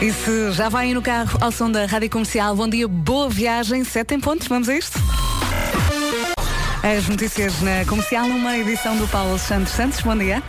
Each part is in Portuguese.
E se já vai no carro ao som da Rádio Comercial, bom dia, boa viagem, sete em pontos, vamos a isto? As notícias na Comercial, numa edição do Paulo Santos Santos, bom dia.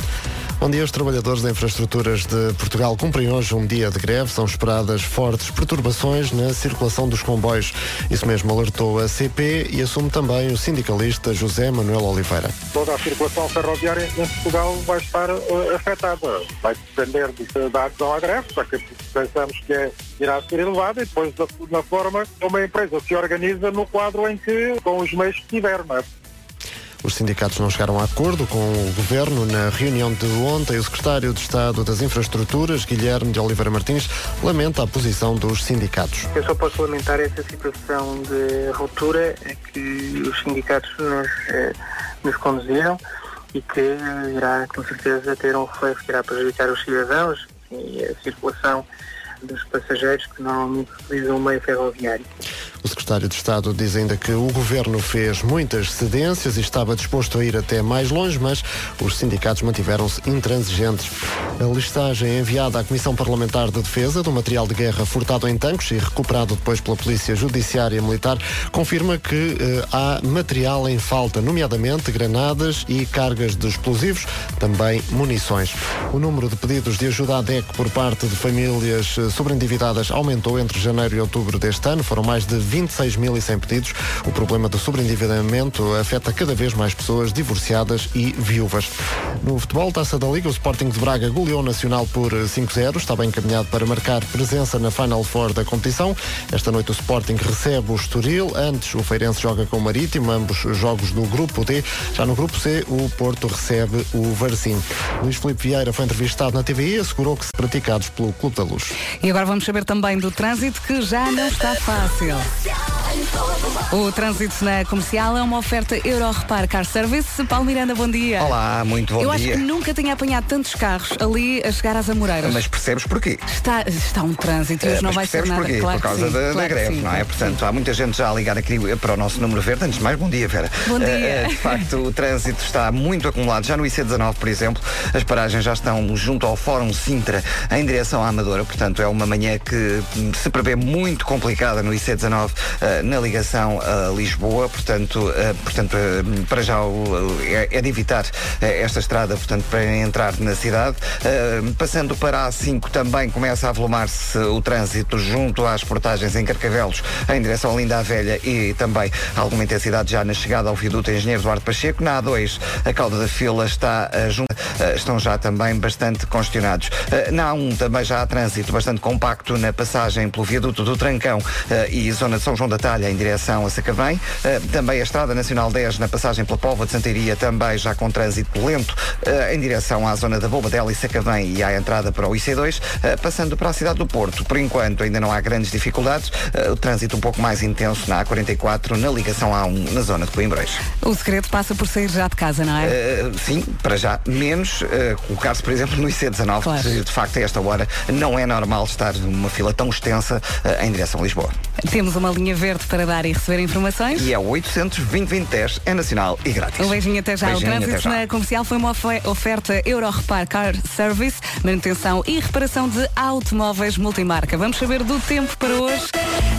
Bom dia, os trabalhadores da infraestruturas de Portugal cumprem hoje um dia de greve. São esperadas fortes perturbações na circulação dos comboios. Isso mesmo alertou a CP e assume também o sindicalista José Manuel Oliveira. Toda a circulação ferroviária em Portugal vai estar uh, afetada. Vai depender de, da adesão à greve, só que pensamos que é, irá ser elevada e depois da, da forma como a empresa se organiza no quadro em que, com os meios que tiver, não é? Os sindicatos não chegaram a acordo com o governo na reunião de ontem. O secretário de Estado das Infraestruturas, Guilherme de Oliveira Martins, lamenta a posição dos sindicatos. Eu só posso lamentar essa situação de ruptura que os sindicatos nos, eh, nos conduziram e que irá com certeza ter um reflexo que irá prejudicar os cidadãos e a circulação dos passageiros que normalmente utilizam o meio ferroviário. O secretário de Estado diz ainda que o governo fez muitas cedências e estava disposto a ir até mais longe, mas os sindicatos mantiveram-se intransigentes. A listagem enviada à Comissão Parlamentar de Defesa do material de guerra furtado em tanques e recuperado depois pela Polícia Judiciária Militar confirma que eh, há material em falta, nomeadamente granadas e cargas de explosivos, também munições. O número de pedidos de ajuda à DEC por parte de famílias eh, sobreendividadas aumentou entre janeiro e outubro deste ano. Foram mais de 26.100 pedidos. O problema do sobreendividamento afeta cada vez mais pessoas divorciadas e viúvas. No futebol, Taça da Liga, o Sporting de Braga goleou Nacional por 5-0. Está bem encaminhado para marcar presença na Final Four da competição. Esta noite o Sporting recebe o Estoril. Antes, o Feirense joga com o Marítimo, ambos jogos do Grupo D. Já no Grupo C, o Porto recebe o Varzim. Luís Filipe Vieira foi entrevistado na TVI e assegurou que se praticados pelo Clube da Luz. E agora vamos saber também do trânsito, que já não está fácil. O trânsito na comercial é uma oferta Euro Repar Car Service. Paulo Miranda, bom dia. Olá, muito bom Eu dia. acho que nunca tinha apanhado tantos carros ali a chegar às Amoreiras. Mas percebes porquê? Está, está um trânsito e hoje Eh, não vai ser nada. porquê? Claro Por causa sim, da, da claro que greve, sim, não é? claro Portanto, sim. há muita gente já a ligar aqui para o nosso número verde. Antes de mais, bom dia, Vera. Bom dia. Eh, eh, de facto, o trânsito está muito acumulado. Já no IC19, por exemplo, as paragens já estão junto ao Fórum Sintra, em direção à Amadora. Portanto, é uma manhã que se prevê muito complicada no IC19, eh, na ligação a Lisboa. Portanto, eh, portanto eh, para já é, de evitar esta estrada, portanto, para entrar na cidade. Passando para a A5 também começa a avolumar-se o trânsito junto às portagens em Carcavelos, em direção a Linda a Velha e também alguma intensidade já na chegada ao viaduto Engenheiro Eduardo Pacheco. Na A2, a cauda da fila está junto, estão já também bastante congestionados. Na A1 também já há trânsito bastante compacto na passagem pelo viaduto do Trancão e zona de São João da Talha em direção a Sacavém. Eh, também a Estrada Nacional 10 na passagem pela Póvoa de Santaria também já com trânsito lento eh, em direção à zona da Bobadela e Sacavém e à entrada para o IC2, eh, passando para a cidade do Porto. Por enquanto ainda não há grandes dificuldades, o trânsito um pouco mais intenso na A44 na ligação A1 na zona de Coimbrões. O segredo passa por sair já de casa, não é? Sim, para já, menos colocar-se, por exemplo, no IC19, Claro. que de facto a esta hora não é normal estar numa fila tão extensa em direção a Lisboa. Temos uma linha verde para dar e receber informações. E é o 800 2010 é nacional e grátis. Um beijinho até já. Beijinho, o trânsito já. na comercial foi uma ofe- oferta Euro Repar Car Service, manutenção e reparação de automóveis multimarca. Vamos saber do tempo para hoje.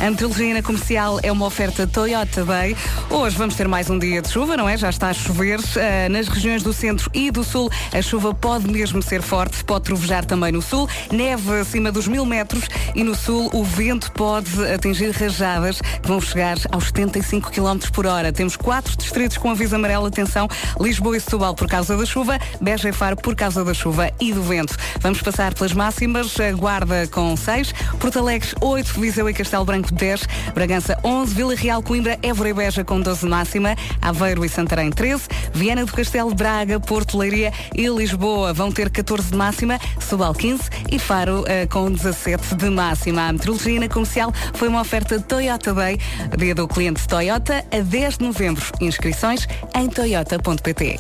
A meteorologia na comercial é uma oferta Toyota Bay. Hoje vamos ter mais um dia de chuva, não é? Já está a chover. Ah, nas regiões do centro e do sul, a chuva pode mesmo ser forte, pode trovejar também no sul. Neve acima dos mil metros e no sul o vento pode atingir rajadas que vão chegar aos 75 km por hora. Temos quatro distritos com aviso amarelo. Atenção, Lisboa e Setúbal por causa da chuva, Beja e Faro por causa da chuva e do vento. Vamos passar pelas máximas. A Guarda com 6, Porto Alegre 8, Viseu e Castelo Branco 10, Bragança 11, Vila Real, Coimbra, Évora e Beja com 12 máxima, Aveiro e Santarém 13, Viana do Castelo, Braga, Porto, Leiria e Lisboa vão ter 14 de máxima, Setúbal 15 e Faro eh, com 17 de máxima. A meteorologia na comercial foi uma oferta Toyota Bay, dia do cliente Toyota, a 10 de novembro. Inscrições em toyota.pt.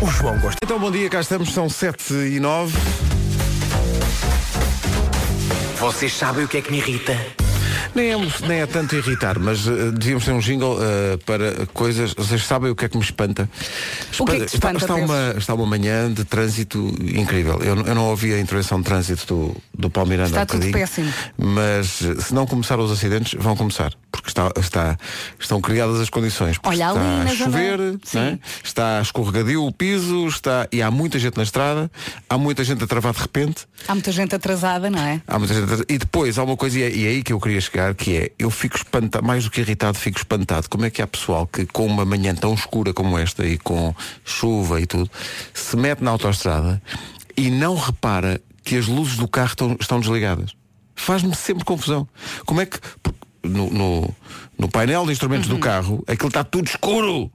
O João gosta. Então, bom dia, cá estamos, são 7 e 9. Vocês sabem o que é que me irrita? Nem é, nem é tanto irritar, mas uh, devíamos ter um jingle uh, para coisas. Vocês sabem o que é que me espanta? O que é que te espanta, está, está, uma, está uma manhã de trânsito incrível. Eu, eu não ouvi a intervenção de trânsito do, do Paulo Miranda Está há tudo péssimo. Mas eh, se não começaram os acidentes, vão começar. Porque está, está, estão criadas as condições. Olha, ali está a chover, é? Sim. está escorregadio o piso, está, e há muita gente na estrada, há muita gente a travar de repente. Há muita gente atrasada, não é? Há muita gente atrás- E depois há uma coisa, e é, e é aí que eu queria chegar, que é, eu fico espantado, mais do que irritado, fico espantado. Como é que há pessoal que com uma manhã tão escura como esta e com chuva e tudo, se mete na autoestrada e não repara que as luzes do carro estão, estão desligadas. Faz-me sempre confusão. Como é que no, no, no painel de instrumentos do carro aquilo está tudo escuro?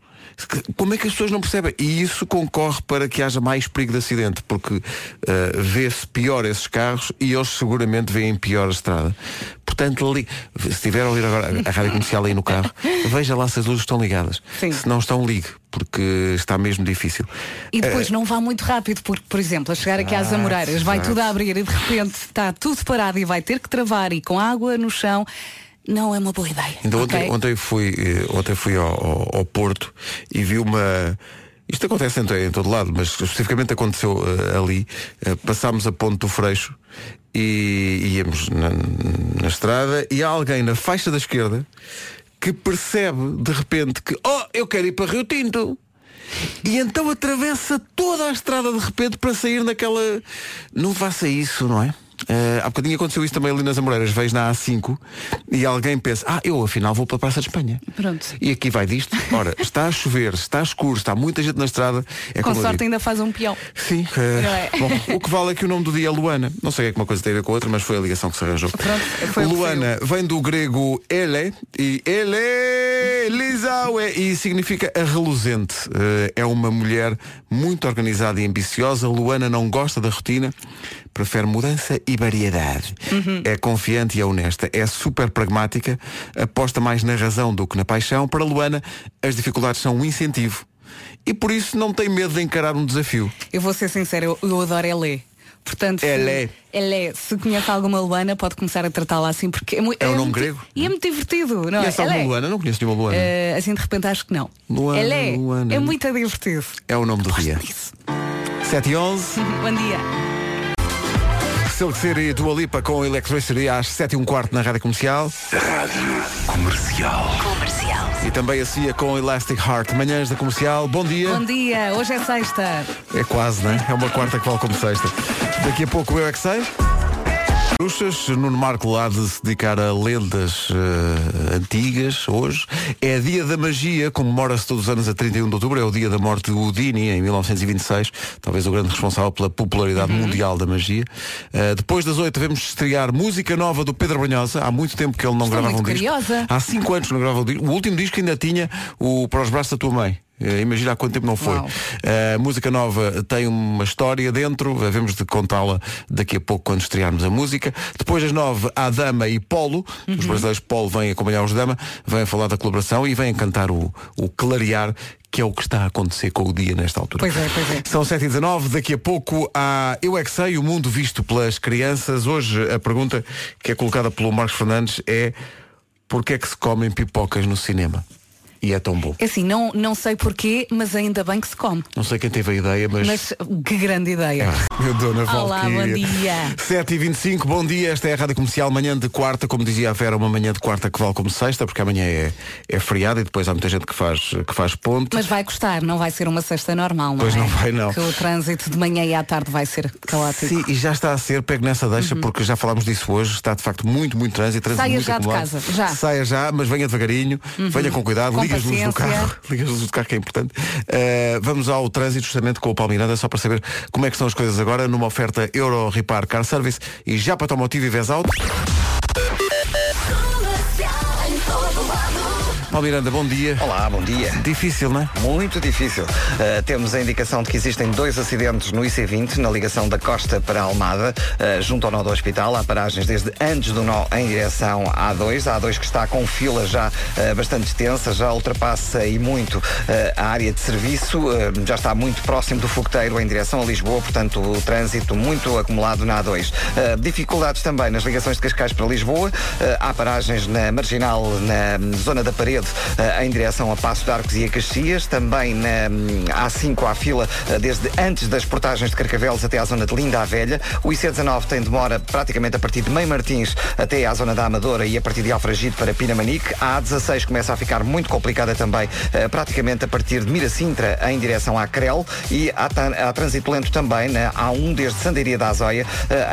Como é que as pessoas não percebem? E isso concorre para que haja mais perigo de acidente, porque eh, vê-se pior esses carros e eles seguramente veem pior a estrada. Portanto, se estiver a ouvir agora a rádio comercial aí no carro, veja lá se as luzes estão ligadas. Sim. Se não estão, ligue, porque está mesmo difícil. E depois não vá muito rápido, porque, por exemplo, a chegar aqui às Ah, Amoreiras vai tudo a abrir e de repente está tudo parado e vai ter que travar e com água no chão, não é uma boa ideia. Ainda ok? ontem, ontem fui, eh, ontem fui ao, ao- ao Porto e vi uma. Isto acontece em, em todo lado, mas especificamente aconteceu eh, ali. Eh, passámos a ponte do Freixo e íamos na, na estrada e há alguém na faixa da esquerda que percebe de repente que oh, eu quero ir para Rio Tinto. E então atravessa toda a estrada de repente para sair naquela. Não faça isso, não é? Eh, há bocadinho aconteceu isso também ali nas Amoreiras, vejo na A5 e alguém pensa, ah, eu afinal vou para a Praça de Espanha. Pronto. E aqui vai disto. Ora, está a chover, está escuro, está muita gente na estrada. É Com sorte ainda faz um peão. Sim, Não é? bom, o que vale é que o nome do dia é Luana. Não sei o que é que uma coisa tem a ver com a outra, mas foi a ligação que se arranjou. Pronto, Luana vem do grego ele e ele Lisaue e significa a reluzente. Eh, É uma mulher muito organizada e ambiciosa. Luana não gosta da rotina, prefere mudança e variedade. Uhum. É confiante e é honesta. É super pragmática, aposta mais na razão do que na paixão. Para Luana, as dificuldades são um incentivo. E por isso não tem medo de encarar um desafio. Eu vou ser sincera, eu, eu adoro Elé. Portanto, se- Elé. Elé, se conhece alguma Luana, pode começar a tratá-la assim, porque é, muito É o nome muito- grego? E é muito divertido, não é? Conhece alguma Elé. Luana? Não conheço nenhuma Luana. Eh, assim de repente acho que não. Luana, Elé Luana. é muito divertido. É o nome do dia. Disso. 7 e 11. Bom dia. Silk City e Dua Lipa com Electricity às 7 e um quarto na Rádio Comercial. Comercial. E também a CIA com Elastic Heart. Manhãs da Comercial. Bom dia. Bom dia, hoje é sexta. É quase, né? É uma quarta que vale como sexta. Daqui a pouco eu é que sei. Bruxas, Nuno Marco lá de se dedicar a lendas eh, antigas hoje. É dia da magia, comemora-se todos os anos a 31 de outubro, é o dia da morte de Houdini em 1926, talvez o grande responsável pela popularidade Uhum. mundial da magia. Eh, depois das 8 devemos estrear música nova do Pedro Brunhosa. Há muito tempo que ele não Estou gravava um muito disco. curiosa. Há 5 anos que não gravava um disco. O último disco ainda tinha o Para os Braços da Tua Mãe. Eh, imagina há quanto tempo não foi. Uau. A música nova tem uma história dentro, havemos de contá-la daqui a pouco quando estrearmos a música. Depois das nove, há Dama e Polo. Os Uhum. brasileiros Polo vêm acompanhar os Dama, vêm falar da colaboração e vêm cantar o, o Clarear, que é o que está a acontecer com o dia nesta altura. Pois é, pois é. São 7h19, daqui a pouco há Eu é que sei, o mundo visto pelas crianças. Hoje a pergunta que é colocada pelo Marcos Fernandes é porquê é que se comem pipocas no cinema? E é tão bom. É assim, não, não sei porquê, mas ainda bem que se come. Não sei quem teve a ideia, mas. Mas que grande ideia. Meu Dona Olá, Valquíria. bom dia. 7h25, bom dia. Esta é a Rádio Comercial, manhã de quarta, como dizia a Vera, uma manhã de quarta que vale como sexta, porque amanhã é, é feriado e depois há muita gente que faz, que faz ponto. Mas vai custar, não vai ser uma sexta normal, não Pois é? não vai, não. Que o trânsito de manhã e à tarde vai ser caótico. Sim, e já está a ser, pego nessa deixa, porque já falámos disso hoje, está de facto muito, muito trânsito, trânsito Saia muito já de acumulado. casa, já. Uhum. Saia já, mas venha devagarinho, venha com cuidado, Com liga as luzes do carro, liga as luzes do carro que é importante. Uh, vamos ao trânsito justamente com o Paulo Miranda, só para saber como é que estão as coisas agora, numa oferta Euro Repar Car Service e já para Automotivo e Vez Paulo Miranda, bom dia. Olá, bom dia. Difícil, não é? Muito difícil. Uh, temos a indicação de que existem dois acidentes no IC20, na ligação da Costa para a Almada, uh, junto ao nó do hospital. Há paragens desde antes do nó em direção à A2. A A2 que está com fila já uh, bastante extensa, já ultrapassa e muito a área de serviço. já está muito próximo do fogoteiro em direção a Lisboa, portanto o trânsito muito acumulado na A2. dificuldades também nas ligações de Cascais para Lisboa. há paragens na Marginal, na zona da parede, em direção a Passo de Arcos e a Caxias. Também na A5 há fila desde antes das portagens de Carcavelos até à zona de Linda a Velha. O IC19 tem demora praticamente a partir de Meio Martins até à zona da Amadora e a partir de Alfragide para Pinamanique. A A16 começa a ficar muito complicada também, praticamente a partir de Miracintra em direção à Crel e há, há trânsito lento também na A1 desde Sandeiria da Azóia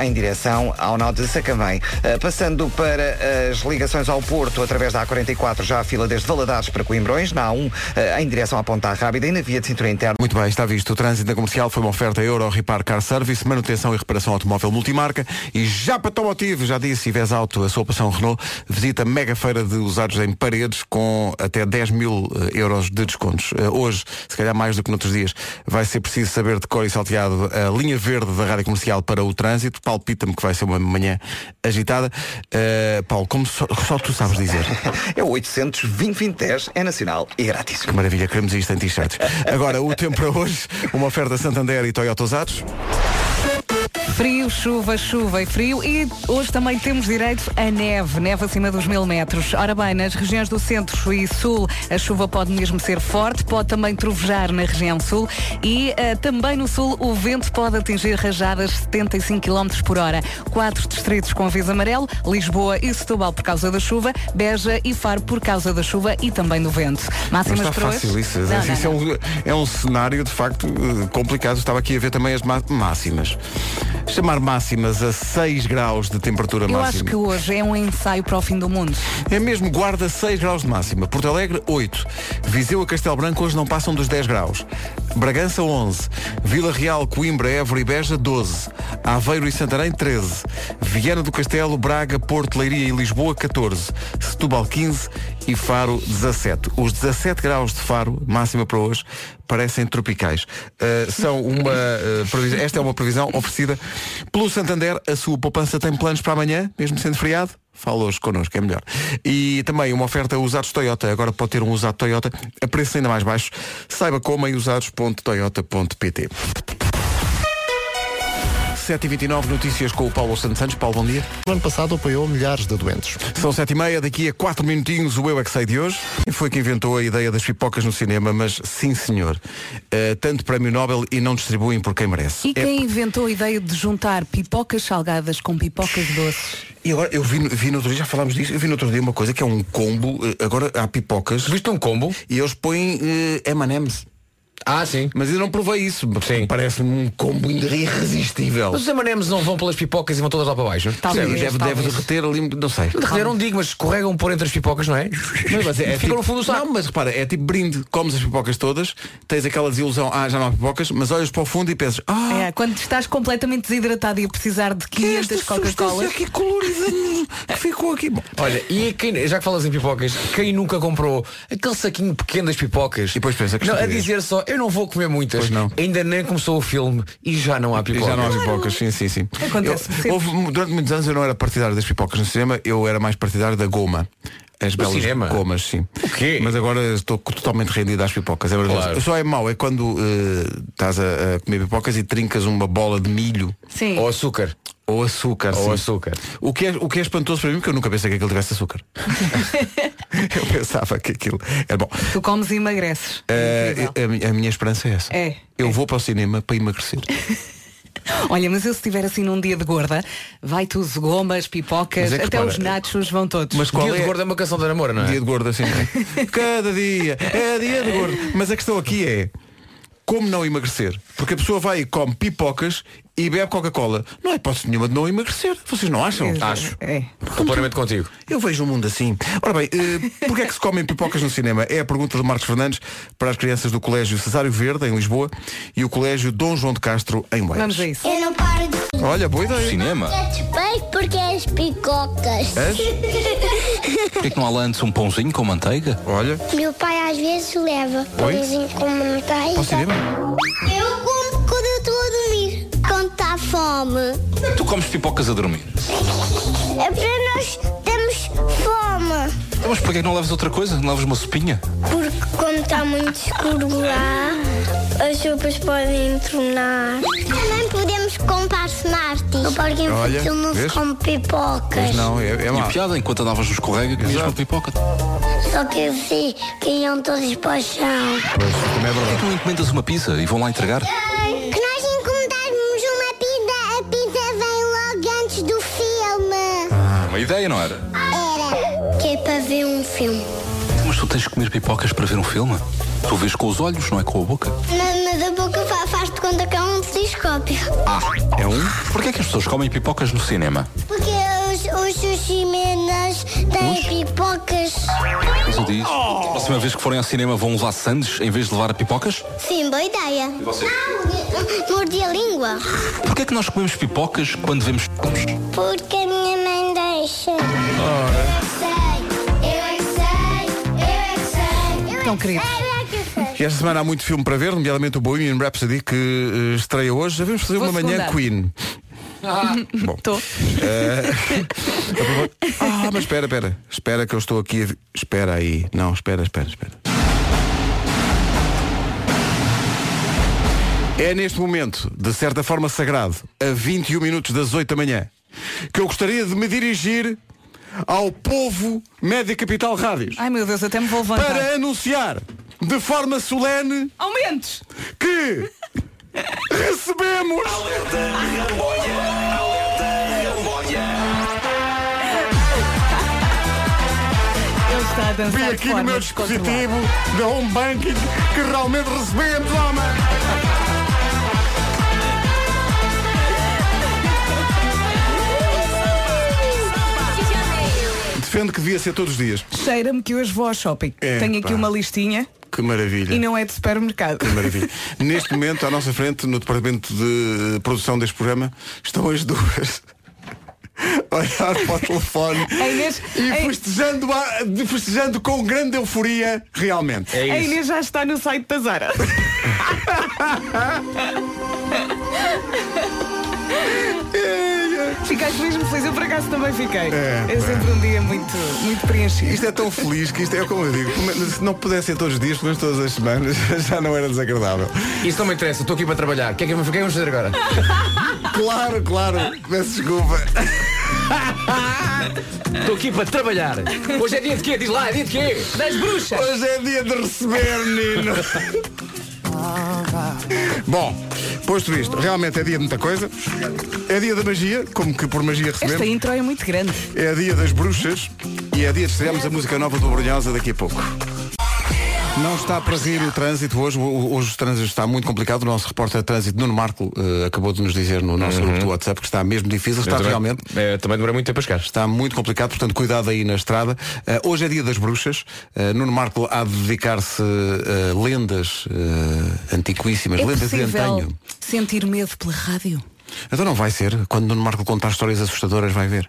em direção ao nó de Sacavém. Passando para as ligações ao Porto através da A44 já há fila desde Valadares para Coimbrões, na A1 eh, em direção à Ponta Rábida e na via de cintura interna. Muito bem, está visto. O trânsito da comercial foi uma oferta Euro Repar Car Service, manutenção e reparação automóvel multimarca e já para Tomotivo, já disse, Ives Auto, a sua opção Renault, visita a mega feira de usados em paredes com até 10 mil eh, euros de descontos. Eh, hoje, se calhar mais do que noutros dias, vai ser preciso saber de cor e salteado a linha verde da rádio comercial para o trânsito. Palpita-me que vai ser uma manhã agitada. Uh, Paulo, como só, só tu sabes dizer? É 820 2020 é nacional e é grátis. Que maravilha, queremos isto em t-shirts. Agora, o tempo para hoje, uma oferta Santander e Toyota Usados. Frio, chuva, chuva e frio e hoje também temos direito a neve, neve acima dos mil metros. Ora bem, nas regiões do centro e sul a chuva pode mesmo ser forte, pode também trovejar na região sul e uh, também no sul o vento pode atingir rajadas 75 km por hora. Quatro distritos com aviso amarelo, Lisboa e Setúbal por causa da chuva, Beja e Faro por causa da chuva e também do vento. Máximas está para fácil hoje? isso. Não, não, isso não. É, um, é um cenário de facto eh, complicado. Estava aqui a ver também as má- máximas. Chamar máximas a 6 graus de temperatura Eu máxima. acho que hoje é um ensaio para o fim do mundo. É mesmo, guarda 6 graus de máxima. Porto Alegre, 8. Viseu a Castelo Branco hoje não passam dos 10 graus. Bragança, 11. Vila Real, Coimbra, Évora e Beja, 12. Aveiro e Santarém, 13. Viana do Castelo, Braga, Porto, Leiria e Lisboa, 14. Setúbal, 15. E Faro, 17. Os 17 graus de Faro, máxima para hoje, parecem tropicais. Uh, são uma uh, previsão, esta é uma previsão oferecida pelo Santander. A sua poupança tem planos para amanhã, mesmo sendo feriado? Fala hoje connosco, é melhor. E também uma oferta usados Toyota. Agora pode ter um usado Toyota a preços ainda mais baixos. Saiba como em usados.toyota.pt 7h29, notícias com o Paulo Santos Santos. Paulo, bom dia. No ano passado apoiou milhares de doentes. São 7h30, daqui a 4 minutinhos o Eu É Que Sei de hoje. E foi que inventou a ideia das pipocas no cinema, mas sim senhor. Uh, tanto prémio Nobel e não distribuem por quem merece. E É quem inventou a ideia de juntar pipocas salgadas com pipocas doces? E agora, eu vi, vi no outro dia, já falámos disso, eu vi no outro dia uma coisa que é um combo, eh, agora há pipocas Viste um combo? e eles põem eh, M&M's. Ah, sim. Mas eu não provei isso. Sim. Parece-me um combo irresistível. Mas os M&M's não vão pelas pipocas e vão todas lá para baixo? Talvez, Sim, deve, deve talvez. derreter ali, não sei. Derreter não digo, mas escorregam por entre as pipocas, não é? Não, mas é, é Ficam tipo- no fundo do saco. Não, mas repara, é tipo brinde. Comes as pipocas todas, tens aquela desilusão, ah, já não há pipocas, mas olhas para o fundo e pensas, ah, É, quando estás completamente desidratado e a precisar de 500 Coca-Colas. aqui colorida que ficou aqui. Bom, Olha, e quem, já que falas em pipocas, quem nunca comprou aquele saquinho pequeno das pipocas? E depois pensa que não, a dizer só, eu não vou comer muitas. Pois não. Ainda nem começou o filme e já não há E pipocas. já não há pipocas, sim, sim, sim. Acontece Eu- houve- durante muitos anos eu não era partidário das pipocas no cinema, eu era mais partidário da goma. As belas cinema? gomas, sim. O quê? Mas agora estou totalmente rendido às pipocas. É verdade. Claro. Só é mau, é quando eh, estás a, a comer pipocas e trincas uma bola de milho Sim. Ou açúcar. Ou açúcar. Ou sim. açúcar. O que, é, o que é espantoso para mim, porque eu nunca pensei que aquilo tivesse açúcar. eu pensava que aquilo era bom. Tu comes e emagreces. Incrível. a, a minha esperança é essa. É, Eu é. vou para o cinema para emagrecer. Olha, mas eu se estiver assim num dia de gorda, vai tudo gomas, pipocas, é até repara, os nachos vão todos. Mas qual Dia é? de gordo é uma canção da namora, não é? Dia de gordo, assim. Cada dia é dia de gordo. Mas a questão aqui é como não emagrecer? Porque a pessoa vai e come pipocas e bebe Coca-Cola. Não é hipótese nenhuma de não emagrecer. Vocês não acham? Acho. É. Completamente contigo. Eu vejo o mundo assim. Ora bem, eh, porquê é que se comem pipocas no cinema? É a pergunta de Marcos Fernandes para as crianças do Colégio Cesário Verde, em Lisboa, e o Colégio Dom João de Castro, em Oeiras. Vamos a isso. Eu não paro de Olha, boa ideia. Cinema? Porque as picocas. As? Porquê que não há lá antes um pãozinho com manteiga? Olha. Meu pai às vezes leva pãozinho com manteiga. Posso ir mesmo? Eu fome. Tu comes pipocas a dormir. É para nós termos fome. Então, mas porquê que não levas outra coisa? Não levas uma sopinha? Porque quando está muito escuro lá, as sopas podem entornar. Também podemos comprar Smarties. No parque infantil não se vês? come pipocas. Mas não, é, é E a piada, enquanto andavas no escorrega, comias uma pipoca. Só que assim, caíam todos para o chão. Pois, é Porquê verdade. que não encomendas uma pizza e vão lá entregar? Ideia, não era? Era. Que é para ver um filme. Mas tu tens que comer pipocas para ver um filme? Tu vês com os olhos, não é com a boca? Mas, a boca fa- faz-te conta que é um telescópio. Ah, É um? porquê é que as pessoas comem pipocas no cinema? Porque os, os sushimenas têm pipocas. Mas eu disse, a próxima vez que forem ao cinema vão levar sandes em vez de levar a pipocas? Sim, boa ideia. você? Ah, mordi a língua. Porquê é que nós comemos pipocas quando vemos filmes? Porque a minha Tão que querido. E esta semana há muito filme para ver, nomeadamente o Bohemian Rhapsody, que eh, estreia hoje. Já vamos fazer Vou uma manhã. Queen. Bom. Estou. Eh, ah, mas espera, espera. Espera que eu estou aqui. a vi- Espera aí. Não, espera, espera, espera. É neste momento, de certa forma sagrado, a 21 minutos das 8 da manhã, que eu gostaria de me dirigir ao povo Média Capital Rádios Ai meu Deus, até me vou levantar. para anunciar de forma solene Aumentos! que recebemos Ele está a dançar vi aqui no meu dispositivo da Home Banking que realmente recebemos, homem! Defendo que devia ser todos os dias. Cheira-me que hoje vou ao shopping. É, Tenho aqui pá. uma listinha Que maravilha. e não é de supermercado. Que maravilha. Neste momento, à nossa frente, no departamento de produção deste programa, estão as duas. a Olhar para o telefone Inês- e a- festejando, a- festejando com grande euforia, realmente. É A. Inês já está no site da Zara. Ficaste mesmo feliz, eu por acaso também fiquei. É, É, sempre um dia muito, muito preenchido. Isto é tão feliz que isto é como eu digo, como- se não pudesse ser todos os dias, pelo menos todas as semanas, já não era desagradável. Isso não me interessa, estou aqui para trabalhar. O que é que, o que é que vamos fazer agora? Claro, claro, peço desculpa. Estou aqui para trabalhar. Hoje é dia de quê? Diz lá, é dia de quê? Das bruxas. Hoje é dia de receber, menino. Bom, posto isto, realmente é dia de muita coisa. É dia da magia, como que por magia Esta recebemos. intro é muito grande. É dia das bruxas e é dia de estrearmos a música nova do Brunhosa daqui a pouco. Não está para rir o trânsito hoje. O- Hoje o trânsito está muito complicado. O nosso repórter de trânsito, Nuno Marco, eh, acabou de nos dizer no nosso grupo do WhatsApp que está mesmo difícil. Está também- realmente. é, também demorei muito tempo a chegar. Está muito complicado, portanto, cuidado aí na estrada. Eh, hoje é dia das bruxas. Eh, Nuno Marco há de dedicar-se a lendas antiquíssimas, É lendas de antanho. sentir medo pela rádio. Então não vai ser. Quando Nuno Marco contar histórias assustadoras, vai ver.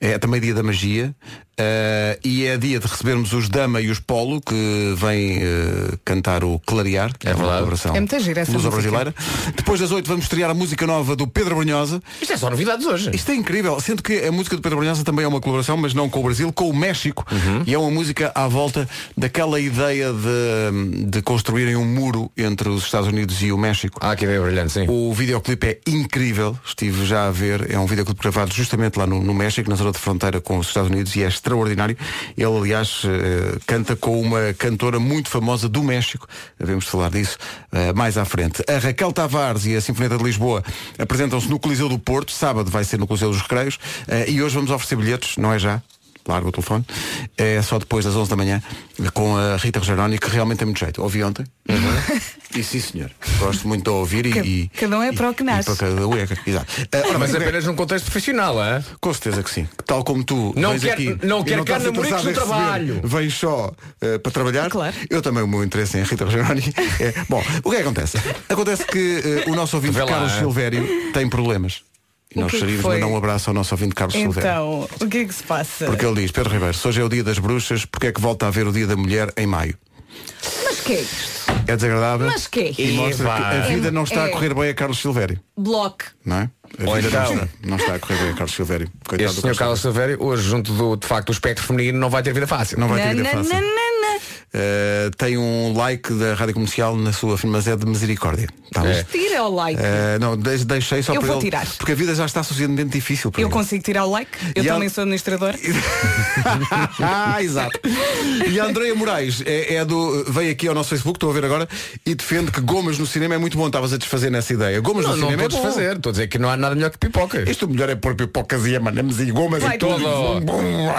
É também dia da magia eh, e é dia de recebermos os Dama e os Polo, que vêm eh, cantar o Clarear, que é, uma verdade. colaboração É muito gira essa lusa brasileira. Depois das oito vamos estrear a música nova do Pedro Brunhosa. Isto é só novidades hoje. Isto é incrível, sendo que a música do Pedro Brunhosa também é uma colaboração, mas não com o Brasil, com o México. E é uma música à volta daquela ideia de, de construírem um muro entre os Estados Unidos e o México. Ah, que ideia brilhante, sim. O videoclipe é incrível, estive já a ver, é um videoclipe gravado justamente lá no, no México, na zona de fronteira com os Estados Unidos, e é extraordinário. Ele, aliás, eh, canta com uma cantora muito famosa do México, devemos falar disso eh, mais à frente. A Raquel Tavares e a Sinfoneta de Lisboa apresentam-se no Coliseu do Porto, sábado vai ser no Coliseu dos Recreios, eh, e hoje vamos oferecer bilhetes, não é já? Larga o telefone. É só depois das 11 da manhã com a Rita Rogeroni, que realmente tem muito jeito. Ouvi ontem. E sim, senhor. Gosto muito de ouvir e, e. cada um é para o que e nasce. para cada um é. Exato. Ah, ora, Mas bem, apenas num contexto profissional, é? Com certeza que sim. Tal como tu Não vens quer- aqui não quer estás carne moricos interessado no trabalho. Vens só eh, para trabalhar. Claro. Eu também o meu interesse em Rita Rogeroni. é, bom, o que é que acontece? Acontece que eh, o nosso ouvinte Vê lá, Carlos é. Silvério tem problemas. E nós que é que gostaríamos de foi? mandar um abraço ao nosso ouvinte Carlos Silveira. Então, o que é que se passa? Porque ele diz, Pedro Ribeiro, se hoje é o dia das bruxas, porque é que volta a haver o dia da mulher em maio? Mas que é isto? É desagradável Mas que é e mostra Epá. que a vida não está a É. correr bem a Carlos Silvério, Bloco. não é? A Ou vida então- não, está, não está a correr bem a Carlos Silvério. Coitado Este do senhor Carlos Silvério, hoje, junto do, de facto, do espectro feminino, não vai ter vida fácil. Não vai ter vida fácil. na, na, na. Uh, tem um like da Rádio Comercial na sua firma, mas é de misericórdia. Tá? É. Tira o like. Uh, não, de- deixei só Eu para vou ele, tirar. Porque a vida já está suficientemente difícil para Eu ele. consigo tirar o like? Eu E também ela- sou administradora. ah, exato. E a Andreia Moraes é, é do, veio aqui ao nosso Facebook, estou a ver agora, e defende que gomas no cinema é muito bom. Estavas a desfazer nessa ideia. Gomas Não, no não cinema estou a é bom. desfazer. Estou a dizer que não há nada melhor que pipoca. Isto o melhor é pôr pipocas e amanamos e gomas Vai e tudo. Um,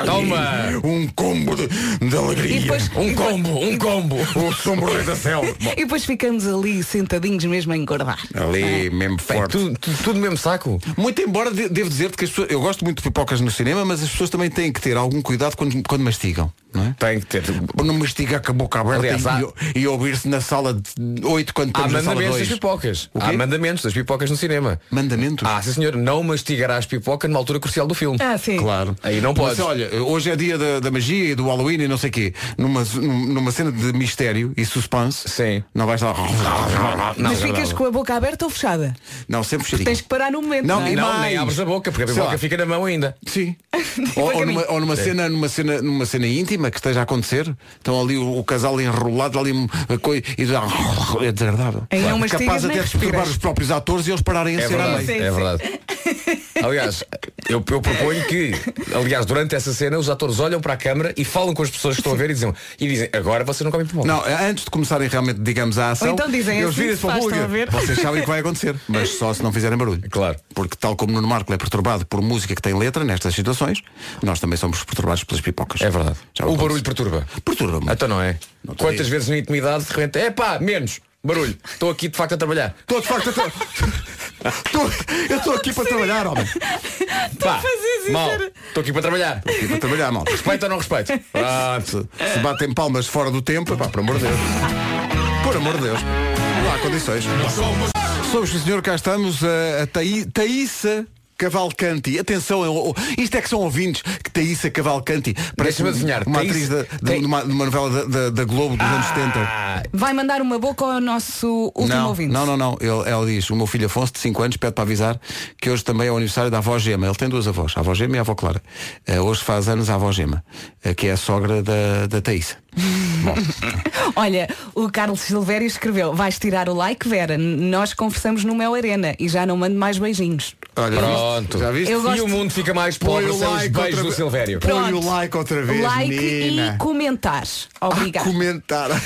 Toma. um combo de, de alegria. E depois- Um combo, um combo. O sombra da selva. E depois ficamos ali sentadinhos mesmo a engordar. ali mesmo Bem, forte. tudo, tudo, tudo mesmo saco. Muito embora de- devo dizer-te que as pessoas, eu gosto muito de pipocas no cinema, mas as pessoas também têm que ter algum cuidado quando, quando mastigam, não é? Tem que ter. Não mastigar com a boca aberta Aliás, e, há- e ouvir-se na sala de 8 quando Há estamos na sala mandamentos das 2. pipocas. O quê? Há mandamentos das pipocas no cinema. Mandamentos? Ah, sim senhor, não mastigarás pipoca numa altura crucial do filme. Ah, sim. Claro. Aí não Mas podes. olha, hoje é dia da, da magia e do Halloween e não sei quê. Numa, numa cena de mistério e suspense. Sim. Não vais lá. Não, Mas ficas com a boca aberta ou fechada? Não, sempre fechadinho. Tens que parar no momento. Não, Não, é? e Não, mais. nem abres a boca, porque a Sei pipoca lá. fica na mão ainda. Sim. ou, ou numa, ou É. numa cena, numa cena, numa cena íntima que esteja a acontecer, estão ali o, o casal enrolado ali a coi- e dá- é desagradável. Não mastigas Capaz nem até de perturbar os próprios atores e eles pararem a É ser a verdade, é verdade. Aliás, eu, eu proponho que, aliás, durante essa cena, os atores olham para a câmara e falam com as pessoas que estão a ver e dizem, e dizem agora você não come pipoca. Não, antes de começarem realmente, digamos, a ação, Ou então dizem eles assim, virem-se para o? Vocês sabem o que vai acontecer, mas só se não fizerem barulho. Claro. Porque tal como Nuno Marco é perturbado por música que tem letra nestas situações, nós também somos perturbados pelas pipocas. É verdade. Já o acontece. barulho perturba. Perturba-me. Então não é? Não Quantas vezes na intimidade de repente, é pá, menos barulho. Estou aqui de facto a trabalhar. Estou de facto a tra- Estou- Eu estou aqui para trabalhar, homem. Pá, fazes isso, mal. Estou aqui para trabalhar. Aqui para trabalhar, mal. Respeito ou não respeito? Pronto. Se batem palmas fora do tempo, pá, por amor de Deus. Por amor de Deus. Não há condições. Somos, sim, senhor, cá estamos a, a Taí- Taíssa Cavalcanti. Atenção, é isto é que são ouvintes que Taíssa Cavalcanti. Parece Deixa-me um- adivinhar, uma atriz da- de, uma, uma novela da, da- Globo dos anos 70. Ah, Vai mandar uma boca ao nosso último Não, ouvinte. não, não, não. Ele, ela diz, o meu filho Afonso, de 5 anos, pede para avisar que hoje também é o aniversário da avó Gema. Ele tem duas avós, a avó Gema e a avó Clara. Eh, hoje faz anos a avó Gema, eh, que é a sogra da, da Taíssa. Olha, o Carlos Silvério escreveu Vais tirar o like, Vera Nós conversamos no Mel Arena E já não mando mais beijinhos Olha, Pronto. Já viste? Eu E gosto- o mundo fica mais Põe pobre sem os like beijos outra do. Silvério. Põe Pronto. o like outra vez, Like menina. e comentar Ah, Obrigada comentar.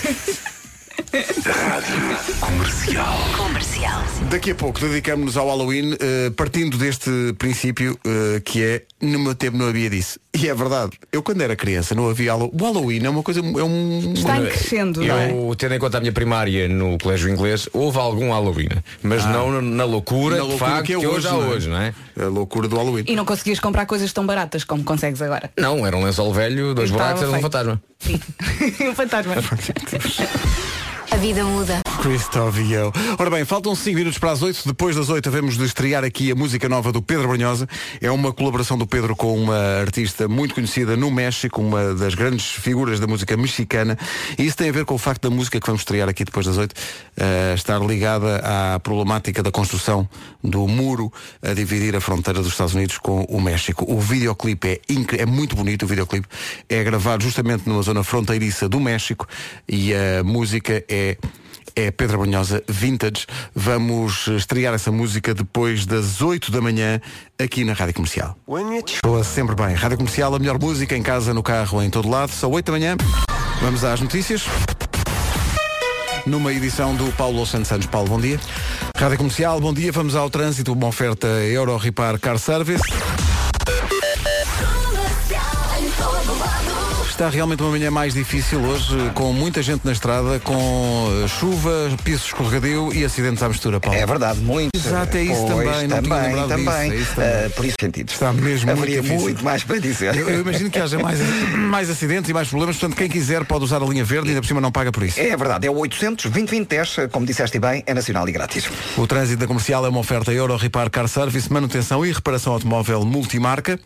Comercial. Daqui a pouco dedicamos-nos ao Halloween eh, partindo deste princípio eh, que é no meu tempo não havia disso. E é verdade. Eu quando era criança não havia Halloween. O Halloween é uma coisa. É um, Está em crescendo, não é? Eu, tendo em conta a minha primária no colégio inglês, houve algum Halloween. Mas não na loucura, na loucura facto, que é hoje hoje, há não é? hoje, não é? A loucura do Halloween. E não conseguias comprar coisas tão baratas Como consegues agora Não, era um lençol velho, dois buracos, era um fantasma. Sim um fantasma A vida muda. Christophe e eu. Ora bem, faltam 5 minutos para as 8. Depois das 8 havemos de estrear aqui a música nova do Pedro Brunhosa. É uma colaboração do Pedro com uma artista muito conhecida no México, uma das grandes figuras da música mexicana. E isso tem a ver com o facto da música que vamos estrear aqui depois das 8 eh, estar ligada à problemática da construção do muro a dividir a fronteira dos Estados Unidos com o México. O videoclipe é, incri- é muito bonito, o videoclipe é gravado justamente numa zona fronteiriça do México e a música é é Pedro Brunhosa Vintage. Vamos estrear essa música depois das 8 da manhã aqui na Rádio Comercial. Boa sempre bem. Rádio Comercial, a melhor música em casa, no carro, em todo lado. São 8 da manhã. Vamos às notícias. Numa edição do Paulo Santos Santos. Paulo, bom dia. Rádio Comercial, bom dia. Vamos ao trânsito. Uma oferta Euro Repar Car Service. Está realmente uma manhã mais difícil hoje, com muita gente na estrada, com eh, chuva, piso escorregadio e acidentes à mistura, Paulo. É verdade, muito. Exato, é isso Pois, também, não tinha também, disso, também. é isso também. Ah, por isso sentidos. Está mesmo Haveria muito muito mais para dizer. Eu, eu imagino que haja mais, mais acidentes e mais problemas, portanto quem quiser pode usar a linha verde e ainda por cima não paga por isso. É verdade, é o 800 2010 como disseste bem, é nacional e grátis. O trânsito da comercial é uma oferta Euro Repar Car Service, manutenção e reparação automóvel multimarca.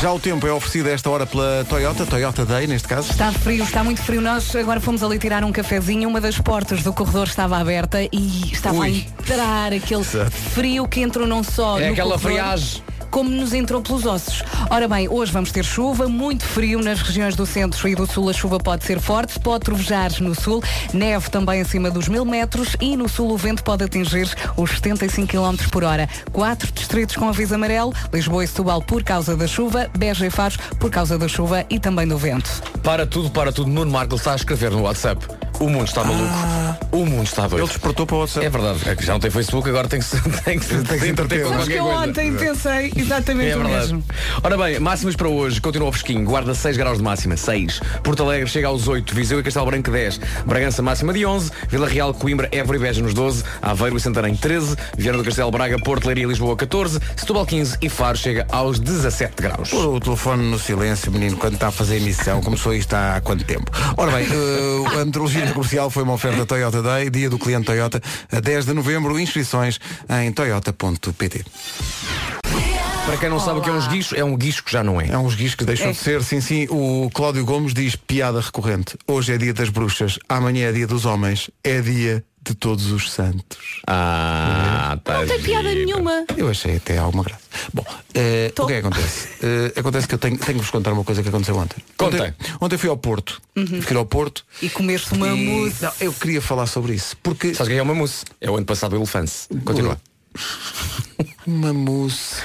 Já o tempo é oferecido a esta hora pela Toyota, Toyota Day neste caso. Está frio, está muito frio. Nós agora fomos ali tirar um cafezinho, uma das portas do corredor estava aberta e estava Ui. a entrar aquele Exato. frio que entrou não só É no aquela corredor, friagem. Como nos entrou pelos ossos. Ora bem, hoje vamos ter chuva, muito frio nas regiões do centro e do sul. A chuva pode ser forte, pode trovejar no sul, neve também acima dos mil metros e no sul o vento pode atingir os 75 km por hora. Quatro distritos com aviso amarelo, Lisboa e Setúbal por causa da chuva, Beja e Faro por causa da chuva e também do vento. Para tudo, para tudo. Nuno Marco está a escrever no WhatsApp. O mundo está maluco. O mundo está doido. Ele despertou para o WhatsApp. É verdade. É que já não tem Facebook, agora tem que se, tem que, se- Tem que se entreter, com é? Que qualquer eu coisa. ontem pensei exatamente É o verdade. mesmo. Ora bem, máximas para hoje. Continua fresquinho. Guarda 6 graus de máxima. 6. Porto Alegre chega aos 8. Viseu e Castelo Branco 10. Bragança máxima de 11. Vila Real, Coimbra, Évora e Beja nos 12. Aveiro e Santarém 13. Viana do Castelo Braga, Porto, Leiria e Lisboa 14. Setúbal 15 e Faro chega aos 17 graus. Pôr o telefone no silêncio, menino, quando está a fazer emissão. Começou isto há quanto tempo? Ora bem, eh, a metrologia comercial foi uma oferta Toyota Day, dia do cliente Toyota, a 10 de novembro, inscrições em toyota.pt. Para quem não sabe o que é um esguicho, é um guicho que já não é. É uns guichos que deixam É. de ser, sim, sim. O Cláudio Gomes diz piada recorrente. Hoje é dia das bruxas, amanhã é dia dos homens, é dia de todos os santos. Ah, tá Não tem piada nenhuma. Eu achei até alguma graça. Bom, eh, o que é que acontece? Eh, acontece que eu tenho, tenho que vos contar uma coisa que aconteceu ontem. Contem. Ontem, ontem fui ao Porto. Fui ao Porto. E comeste uma e- mousse. Não, eu queria falar sobre isso. Porque Sabes o que é uma mousse? É o ano passado o elefante. Continua. uma mousse.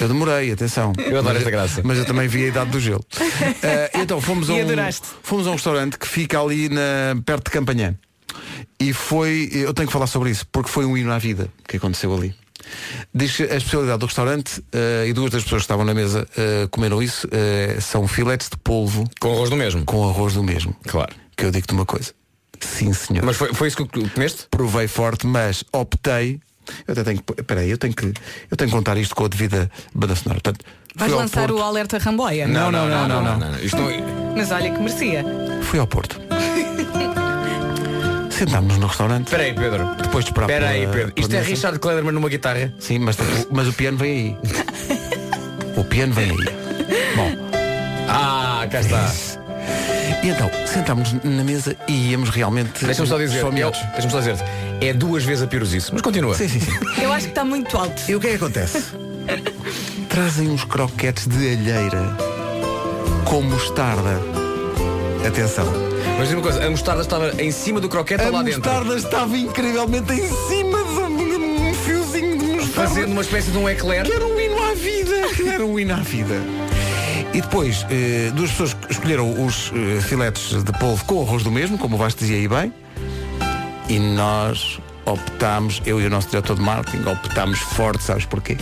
Eu demorei, atenção. Eu adoro esta graça. Mas eu também vi a idade do gelo. Eh, então fomos a, E um, adoraste. fomos a um restaurante que fica ali na, perto de Campanhã. E foi, eu tenho que falar sobre isso, porque foi um hino à vida que aconteceu ali. Diz que a especialidade do restaurante, eh, e duas das pessoas que estavam na mesa eh, comeram isso, eh, são filetes de polvo Com arroz do mesmo. com arroz do mesmo. Claro. Que eu digo-te uma coisa. Sim, senhor. Mas foi, foi isso que comeste? provei forte, mas optei. Eu até tenho que. Peraí, eu tenho que. Eu tenho que contar isto com a devida banda sonora. Portanto, Vais lançar Porto, o alerta Ramboia? Não, não, não, não, não. Isto não... Mas olha que merecia. Fui ao Porto. Sentámos-nos no restaurante. Espera aí, Pedro. Depois de esperar Espera aí, Pedro. Isto é. Richard Klederman numa guitarra? Sim, mas, mas o piano vem aí. O piano vem aí. Bom, Ah, cá está. e então, sentámos na mesa e íamos realmente. Deixa-me só dizer. Deixa-me só dizer. É duas vezes a pirosice. Mas continua. Sim, sim, sim. Eu acho que está muito alto. E o que é que acontece? Trazem uns croquetes de alheira com mostarda. Atenção. Mas diz uma coisa, a mostarda estava em cima do croquete A ou lá dentro? mostarda estava incrivelmente em cima de um fiozinho de mostarda. Fazendo uma espécie de um eclair. Que era um hino à vida. Que era um hino à vida. E depois, eh, duas pessoas escolheram os eh, filetes de polvo com arroz do mesmo, como o Vasco dizia aí bem. E nós optámos, eu e o nosso diretor de marketing, optámos forte, sabes porquê?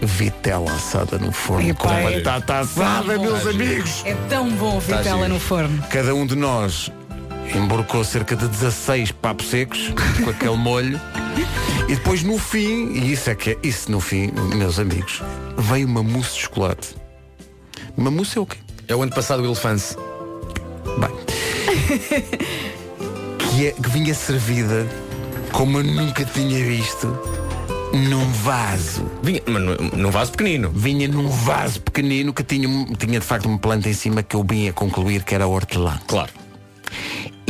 Vitela assada no forno Epá, com é batata assada, meus amigos. É tão bom Tá vitela giro. no forno. Cada um de nós emborcou cerca de 16 papos secos com aquele molho. E depois no fim, e isso é que é, isso no fim, meus amigos, veio uma mousse de chocolate. Uma mousse é o quê? É o ano passado o elefante. Bem. que, é, que vinha servida como eu nunca tinha visto num vaso. Vinha mas num- vaso pequenino. Vinha num vaso pequenino que tinha, tinha de facto uma planta em cima que eu vinha concluir que era hortelã. Claro.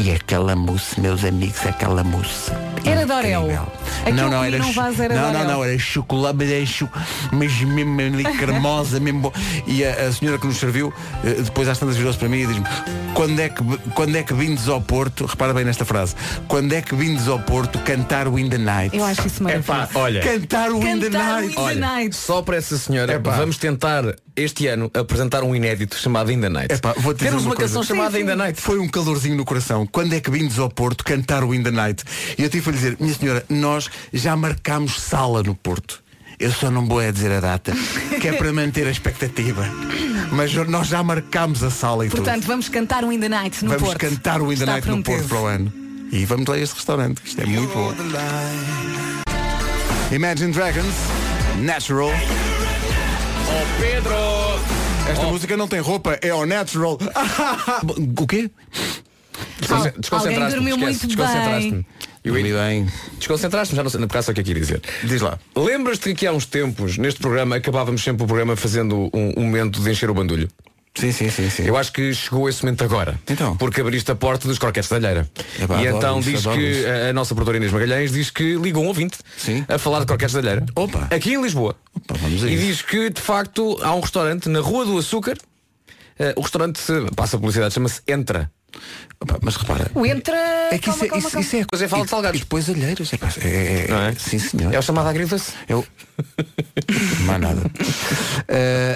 E aquela mousse, meus amigos, aquela mousse. Era. Aquilo Não, não, era vaso não, não, não, era chocolate, mas, era cho- mas mesmo ali cremosa, mesmo bom. E a, a senhora que nos serviu, eh, depois às tantas virou-se para mim e diz-me, quando é, que, quando é que vindes ao Porto, repara bem nesta frase, quando é que vindes ao Porto cantar o In the Night? Eu acho isso maravilhoso. olha. Cantar o In the Cantar Night. In the Olha, Night. só para essa senhora, Epá. vamos tentar este ano apresentar um inédito chamado In the Night. Epá, vou te Temos uma, coisa. canção chamada In the Night. Foi um calorzinho no coração. Quando é que vindes ao Porto cantar o In the Night? E eu tive a dizer, minha senhora, nós já marcámos sala no Porto. Eu só não vou é dizer a data, que é para manter a expectativa. Mas nós já marcámos a sala e Portanto, vamos cantar o In the Night no tudo. Vamos Porto. cantar o In the Está Night no prometido. Porto para o ano. E vamos lá a este restaurante, que isto é muito bom. Imagine Dragons, Natural. Oh Pedro! Esta música não tem roupa, é o Natural. o quê? Desconce- Desconcentraste-me, alguém dormiu esquece, muito desconcentraste-me. bem. Eu Dormi bem. Desconcentraste-me, já não sei, na casa o que é que ia dizer. Diz lá. Lembras-te que há uns tempos, neste programa, acabávamos sempre o programa fazendo um, um momento de encher o bandulho? Sim, sim, sim, sim. Eu acho que chegou esse momento agora. Então? Porque abriste a porta dos croquetes da alheira. Epá, e então diz que a, a nossa produtora Inês Magalhães diz que ligou um ouvinte Sim. a falar de croquetes da alheira. Opa. Aqui em Lisboa. Opa, vamos a e diz que de facto há um restaurante na Rua do Açúcar. Eh, o restaurante passa a publicidade, chama-se Entra. Opa, mas repara. O entra. É que calma, isso, é, calma, isso, calma. isso é Pois é, fala de salgados. E depois alheiras. É, é, é- Não é? Sim, senhor. É o chamado agridoce. Eu... Mais nada.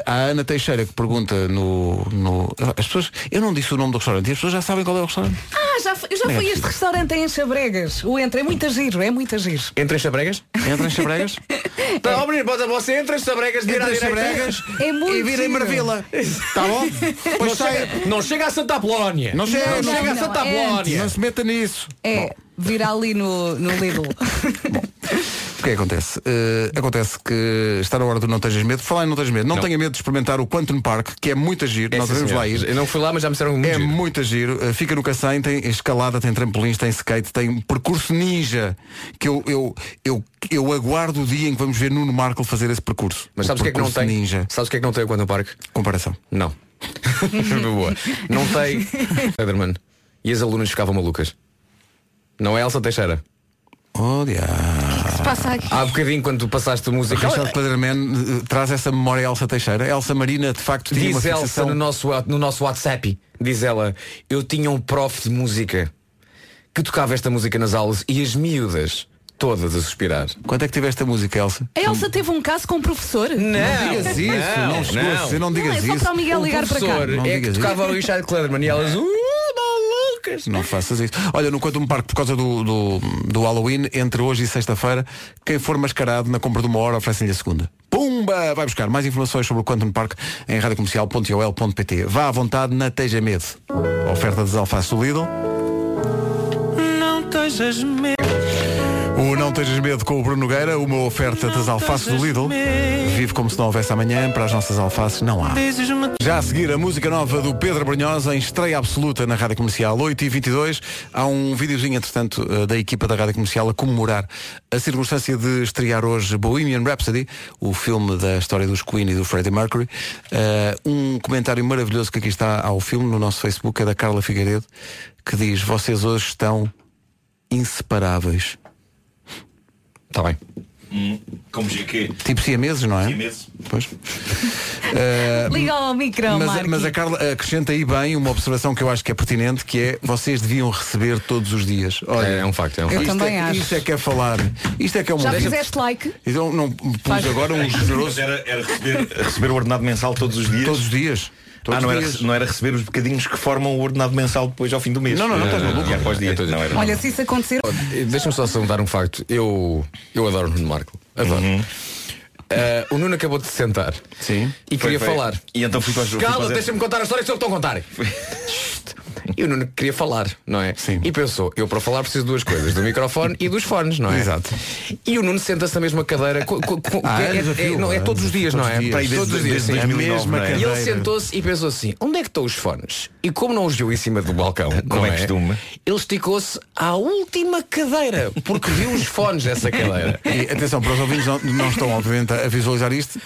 Há a Ana Teixeira que pergunta no, no. As pessoas. Eu não disse o nome do restaurante e as pessoas já sabem qual é o restaurante. Ah, já, fui- eu já Não é fui a este restaurante em Chabregas. O entra é muito giro, é muito giro. Entra em Chabregas? Entra em Chabregas? Tá, ó, menino, bota você entra em Chabregas, vira em. Chabregas É muito e vira em. Marvila. Tá bom? Não Pois sai. chega, não chega a Santa Apolónia. Não chega, não não, chega a não, Santa é. Não se meta nisso. É, vira ali no, no Lidl. O que é que acontece? Eh, acontece que está na hora do Não Tejas Medo. Falar em Não Tejas Medo, não, Não. tenha medo de experimentar o Quantum Park, que é muito giro. É, Nós devemos lá ir. Eu não fui lá, mas já me disseram muito É giro. muito giro. Uh, Fica no Cacém, tem escalada, tem trampolins, tem skate, tem um percurso ninja. Que eu, eu, eu, eu aguardo o dia em que vamos ver Nuno Marco fazer esse percurso. Mas sabes o que é que não percurso tem? Ninja. Sabes o que é que não tem o Quantum Park? Comparação. Não. Boa. Não tem. Federman. E as alunas ficavam malucas. Não é Elsa Teixeira. Oh, diabo. O que se passa aqui? Há bocadinho quando tu passaste a música. Richard Cleverman uh, traz essa memória a Elsa Teixeira. Elsa Marina, de facto, tinha uma Diz Elsa fixação... no nosso, wa- no nosso WhatsApp. Diz ela, eu tinha um prof de música que tocava esta música nas aulas e as miúdas todas a suspirar. Quanto é que tiveste a música, Elsa? A Elsa teve um caso com um professor? Não, digas isso, não, chegou a ser, não Não, digas é só isso. para o Miguel o ligar para cá. Não é que tocava o Richard Cleverman e elas, uh, malucas. Não faças isso. Olha, no Quantum Park, por causa do, do, do Halloween, entre hoje e sexta-feira, quem for mascarado na compra de uma hora oferecem-lhe a segunda. Pumba! Vai buscar mais informações sobre o Quantum Park em radiocomercial.ol.pt. Vá à vontade na Teja Medo. Oferta dos alfaces do Lidl. Não tejas medo. O Não Tejas Medo com o Bruno Nogueira, uma oferta das alfaces do Lidl. Vive como se não houvesse amanhã, para as nossas alfaces não há. Já a seguir a música nova do Pedro Brunhosa em estreia absoluta na Rádio Comercial 8 e 22 Há um videozinho, entretanto, eh, da equipa da Rádio Comercial a comemorar a circunstância de estrear hoje Bohemian Rhapsody, o filme da história dos Queen e do Freddie Mercury. Eh, um comentário maravilhoso que aqui está ao filme no nosso Facebook é da Carla Figueiredo, que diz, vocês hoje estão inseparáveis. Está bem. Como GQ. Tipo siameses, não é? Siameses. Pois. Eh, Liga ao micro, mas, mas a Carla acrescenta aí bem uma observação que eu acho que é pertinente, que é vocês deviam receber todos os dias. Olha, É, é um facto, é um Eu facto. isto também é, acho. Isto é que é falar. Isto é que é um Já momento. fizeste like? Então não pus Faz. agora um generoso era, era receber, receber o ordenado mensal todos os dias. todos os dias. Todos ah, não os era, não era receber os bocadinhos que formam o ordenado mensal depois ao fim do mês. Não, não, não, estás maluco. Após dia. É todo- Não era. Olha, se isso acontecer. Deixa-me só salientar um facto. Eu, eu adoro o Nuno Marco. Adoro. Eh, o Nuno acabou de se sentar. Sim. E Foi, queria foi. falar. E então fui para Cala, fazer- deixa-me contar a história que só estão a contar. E o Nuno queria falar, não é? Sim. E pensou, eu para falar preciso de duas coisas, do microfone e dos fones, não é? Exato. E o Nuno senta-se na mesma cadeira, co- co- co- Ah, é é, é- não, é é todos os dias, todos não é? dias. Desde- todos os dias, sim. 2009, A mesma não é? E ele cadeira. sentou-se e pensou assim, onde é que estão os fones? E como não os viu em cima do balcão, Como não é costume. Ele esticou-se à última cadeira, porque viu os fones dessa cadeira. E atenção, para os ouvintes não, não estão obviamente a visualizar isto.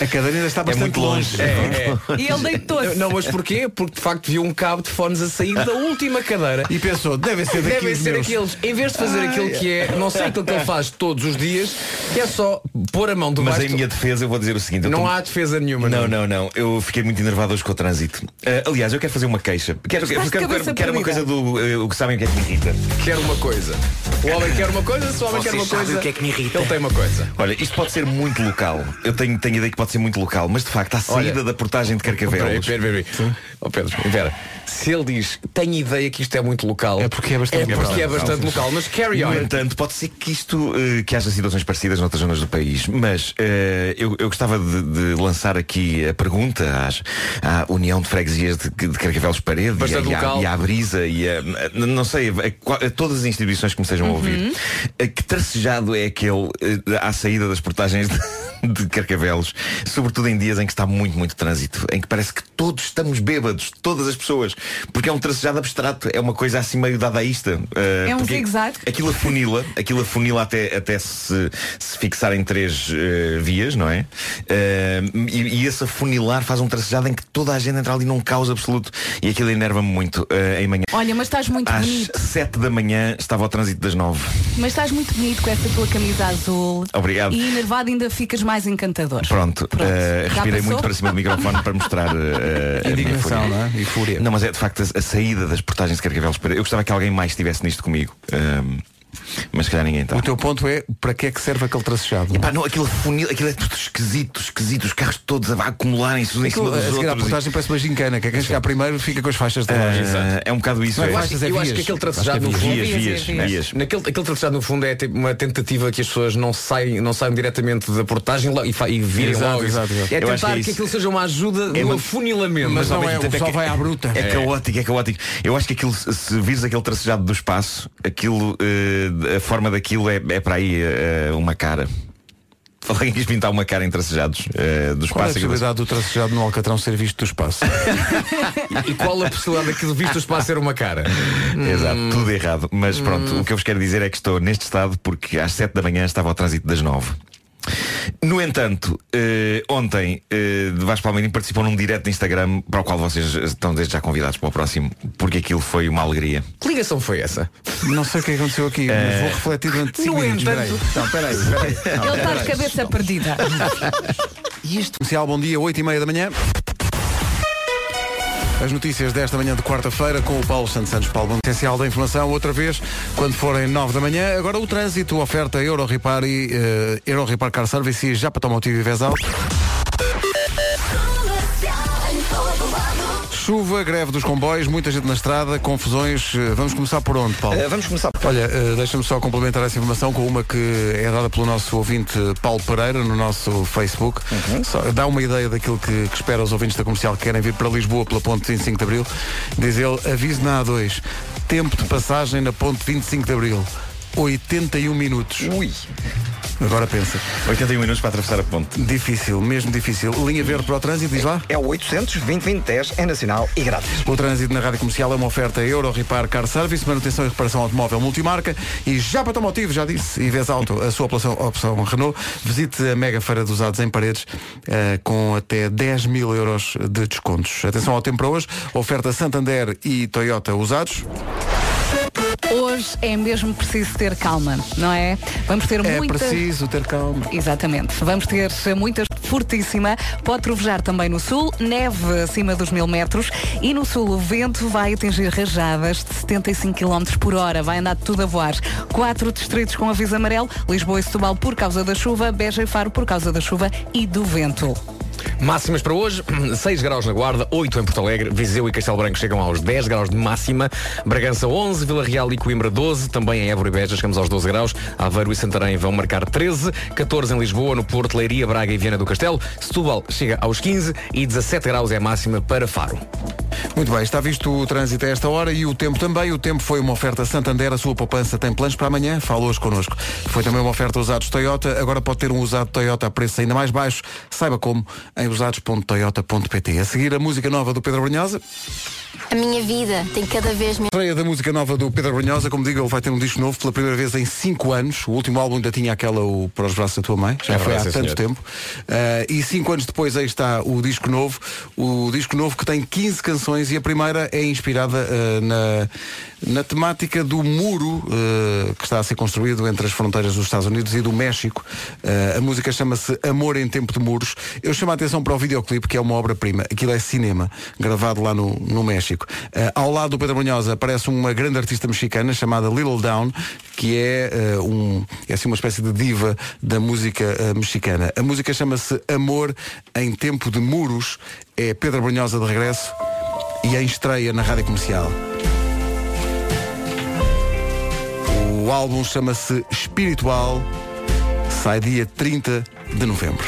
A cadeira ainda está bastante muito longe. É, é. E ele deitou-se. Não, mas porquê? Porque de facto viu um cabo de fones a sair da última cadeira. E pensou, deve ser daqui Devem ser meus. aqueles, em vez de fazer aquilo que é, não sei aquilo que ele faz todos os dias, que é só pôr a mão Mas debaixo. em minha defesa eu vou dizer o seguinte. Não tô- há defesa nenhuma. Não, não, não. Eu fiquei muito enervado hoje com o trânsito. Ah, aliás, eu quero fazer uma queixa. Quero, quero, quero, quero, quero uma coisa do eh, o que sabem o que é que me irrita. Quero uma coisa. O homem quer uma coisa, se o homem Vocês quer uma coisa. o que é que me irrita? Ele tem uma coisa. Olha, isto pode ser muito local. Eu tenho, tenho ideia que pode ser muito local, mas de facto, à saída Olha. da portagem de Peraí, Carcavelos. peraí, peraí. Oh, Pedro, Vera, Se ele diz, tenho ideia que isto é muito local. É porque é bastante é porque é local. bastante local. Mas carry on. No entanto, pode ser que isto, eh, que haja situações parecidas noutras zonas do país, mas eh, eu, eu gostava de, de lançar aqui a pergunta às, à União de Freguesias de, de Carcavelos Parede e, Bastante a- e, à, local. e à Brisa e a, a- não sei, a, a todas as instituições que me estejam a ouvir. A que tracejado é aquele eh, à saída das portagens de, de Carcavelos, sobretudo em dias em que está muito, muito trânsito, em que parece que todos estamos bêbados, todas as pessoas, porque é um tracejado abstrato, é uma coisa assim meio dadaísta. eh, É um zigue-zague. Aquilo afunila, aquilo afunila até, até se, se fixar em três eh, vias, não é? Eh, e, e esse afunilar faz um tracejado em que toda a gente entra ali num caos absoluto e aquilo enerva-me muito em manhã. Olha, mas estás muito Às bonito. sete da manhã estava ao trânsito das nove. Mas estás muito bonito com essa tua camisa azul. Obrigado. E enervado ainda ficas mais encantador. Pronto, Já respirei passou? muito para cima do microfone para mostrar a minha fúria. Não é? E fúria. Não, mas é de facto a, a saída das portagens de Carcavelos. Eu gostava que alguém mais estivesse nisto comigo. Ehm, mas se calhar ninguém está. O teu ponto é para que é que serve aquele tracejado? Epá, não, aquilo, funil, aquilo é tudo esquisito, esquisito, os carros todos a acumularem-se uns em cima a dos outros. portagem parece uma gincana, que é quem chegar primeiro fica com as faixas loja. Ah, é um bocado isso. Não é é. faixas, é eu acho que aquele Acho que é tracejado no fundo Vias, Vias, vias, vias. Naquele, aquele tracejado no fundo é tipo uma tentativa que as pessoas não saem, não saiam diretamente da portagem e, e virem Exato, logo. exato, exato. É Eu acho tentar que é que, aquilo seja uma ajuda É no uma- afunilamento. Mas ao não é, o pessoal vai à bruta. É, caótico, é caótico. Eu acho que aquilo, se se vires aquele tracejado do espaço, aquilo, eh, a forma daquilo é, é para aí eh, uma cara. Alguém quis pintar uma cara em tracejados eh, do Qual é a espaço. aquilo- possibilidade do tracejado no Alcatrão ser visto do espaço? E qual a possibilidade daquilo visto o espaço ser uma cara? Exato, tudo errado. Mas pronto, o que eu vos quero dizer é que estou neste estado porque às 7 da manhã estava ao trânsito das 9. No entanto, eh, ontem eh, Vasco Palmeirinho participou num direto de Instagram para o qual vocês estão desde já convidados para o próximo, porque aquilo foi uma alegria. Que ligação foi essa? Não sei o que aconteceu aqui, mas vou refletir durante cinco No minutos. entanto- Peraí. Não, peraí, peraí. Não, Ele está peraí. de cabeça perdida. Comercial, bom dia, 8 e meia da manhã. As notícias desta manhã de quarta-feira com o Paulo Santos Santos. Paulo, essencial da informação, outra vez, quando forem 9 da manhã. Agora o trânsito, oferta Euro Repar e uh, Euro Repar Car Service e Automotivo e Vesal. Chuva, greve dos comboios, muita gente na estrada, confusões. Eh, Vamos começar por onde, Paulo? Eh, vamos começar. Olha, eh, deixa-me só complementar essa informação com uma que é dada pelo nosso ouvinte Paulo Pereira no nosso Facebook. Só dá uma ideia daquilo que, que espera os ouvintes da comercial que querem vir para Lisboa pela ponte 25 de Abril. Diz ele, aviso na A2, tempo de passagem na ponte 25 de Abril. 81 minutos. Ui. Agora pensa. 81 minutos para atravessar a ponte. Difícil, mesmo difícil. Linha verde para o trânsito, diz lá. É o 800 2010 é nacional e grátis. O trânsito na rádio comercial é uma oferta Euro Repar Car Service, manutenção e reparação automóvel multimarca e já para automotivo, já disse, e vês alto a sua opção, opção Renault. Visite a mega feira dos usados em paredes eh, com até 10 mil euros de descontos. Atenção ao tempo para hoje, oferta Santander e Toyota usados. Hoje é mesmo preciso ter calma, não é? Vamos ter É muita... preciso ter calma. Exatamente. Vamos ter muita fortíssima. Pode trovejar também no sul, neve acima dos mil metros e no sul o vento vai atingir rajadas de 75 km por hora. Vai andar tudo a voar. Quatro distritos com aviso amarelo, Lisboa e Setúbal por causa da chuva, Beja e Faro por causa da chuva e do vento. Máximas para hoje, 6 graus na Guarda, 8 em Porto Alegre, Viseu e Castelo Branco chegam aos 10 graus de máxima, Bragança 11, Vila Real e Coimbra 12, também em Évora e Beja chegamos aos 12 graus, Aveiro e Santarém vão marcar 13, 14 em Lisboa, no Porto, Leiria, Braga e Viana do Castelo, Setúbal chega aos 15 e 17 graus é a máxima para Faro. Muito bem, está visto o trânsito a esta hora e o tempo também. O tempo foi uma oferta Santander, a sua poupança tem planos para amanhã, fala hoje connosco. Foi também uma oferta usados Toyota, agora pode ter um usado Toyota a preço ainda mais baixo. Saiba como em usados.toyota.pt. A seguir a música nova do Pedro Brunhosa. A minha vida tem cada vez menos. Estreia da música nova do Pedro Brunhosa, como digo, ele vai ter um disco novo pela primeira vez em 5 anos. O último álbum ainda tinha aquela o Para os Braços da Tua Mãe, já É foi há tanto senhor. tempo. Uh, e 5 anos depois aí está o disco novo. O disco novo que tem 15 canções e a primeira é inspirada uh, na, na temática do muro uh, que está a ser construído entre as fronteiras dos Estados Unidos e do México. Uh, a música chama-se Amor em Tempo de Muros. Eu chamo a atenção para o videoclipe, que é uma obra-prima. Aquilo é cinema, gravado lá no, no México. Uh, ao lado do Pedro Brunhosa aparece uma grande artista mexicana chamada Little Down, que é, um, é assim uma espécie de diva da música mexicana. A música chama-se Amor em Tempo de Muros. É Pedro Brunhosa de regresso. e em estreia na rádio comercial. O álbum chama-se Espiritual, sai dia 30 de novembro.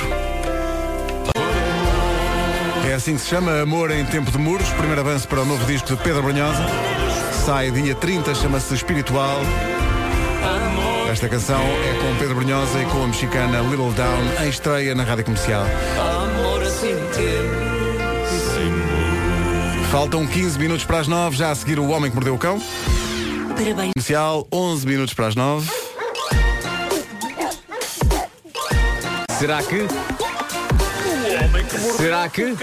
É assim que se chama Amor em Tempo de Muros, primeiro avanço para o novo disco de Pedro Brunhosa. Sai dia 30, chama-se Espiritual. Esta canção é com Pedro Brunhosa e com a mexicana Little Down em estreia na rádio comercial. Amor assim Faltam 15 minutos para as 9, já a seguir o Homem que Mordeu o Cão. Parabéns. Comercial, 11 minutos para as 9. Será que? Será que?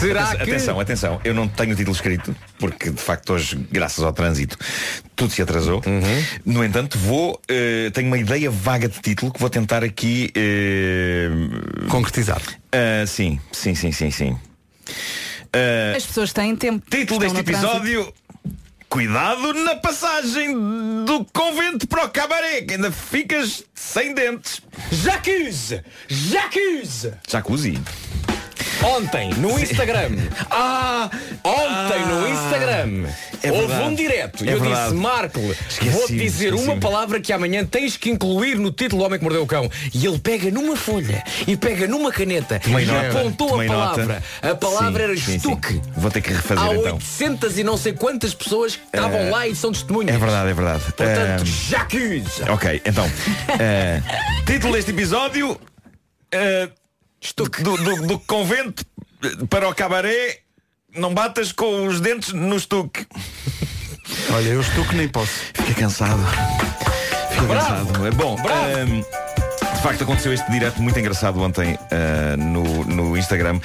Será que? Atenção, atenção, eu não tenho o título escrito, porque de facto hoje, graças ao trânsito, tudo se atrasou. Uhum. No entanto, vou. eh, tenho uma ideia vaga de título que vou tentar aqui. eh, Concretizar. ah, sim, sim, sim, sim, sim. As pessoas têm tempo. título deste no trânsito. Cuidado na passagem do convento para o cabaré, que ainda ficas sem dentes. Jacuzzi! Jacuzzi! Jacuzzi. Ontem, no Instagram. Ah! Ontem, no Ah, Instagram. é houve um direto. E É eu verdade. disse, Marco, vou-te dizer uma palavra que amanhã tens que incluir no título Homem que Mordeu o Cão. E ele pega numa folha e pega numa caneta Tomei e nota, apontou a tomei palavra. nota. A palavra Sim, era sim, sim. estuque. Vou ter que refazer Há então. 800 e não sei quantas pessoas que estavam Eh, lá e são testemunhas. É verdade, é verdade. Portanto, Ah, Jacuzzi! Ok, então. eh, título deste episódio. eh, do, do- do convento para o cabaré. Não batas com os dentes no estuque. Olha, eu estou que nem posso. Fica cansado. Fica Bravo. cansado. É Bom, de facto aconteceu este direto muito engraçado ontem ah, no, no Instagram.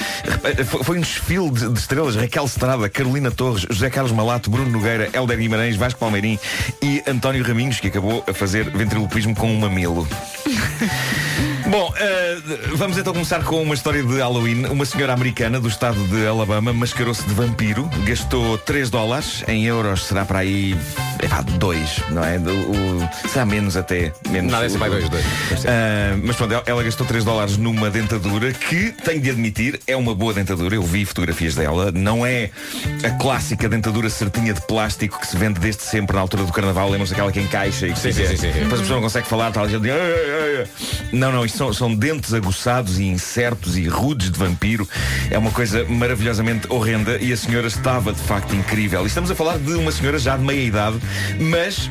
Foi, foi um desfile de, de estrelas. Raquel Estrada, Carolina Torres, José Carlos Malato, Bruno Nogueira, Helder Guimarães, Vasco Palmeirim e António Raminhos, que acabou a fazer ventriloquismo com um mamilo. Bom, eh, vamos então começar com uma história de Halloween. Uma senhora americana do estado de Alabama mascarou-se de vampiro, gastou 3 dólares, em euros será para aí, epá, 2, não é? Do- o- será menos até. Menos Nada, esse vai dois, dois. Ah, mas pronto, ela, gastou 3 dólares numa dentadura que, tenho de admitir, é uma boa dentadura. Eu vi fotografias dela. Não é a clássica dentadura certinha de plástico que se vende desde sempre na altura do carnaval. Lembram-se aquela que encaixa e que Sim, sim, sim, sim. Depois a pessoa não consegue falar, tal, a. Não, não, isto são, são dentes aguçados e incertos e rudes de vampiro. É uma coisa maravilhosamente horrenda e a senhora estava de facto incrível. E estamos a falar de uma senhora já de meia idade, mas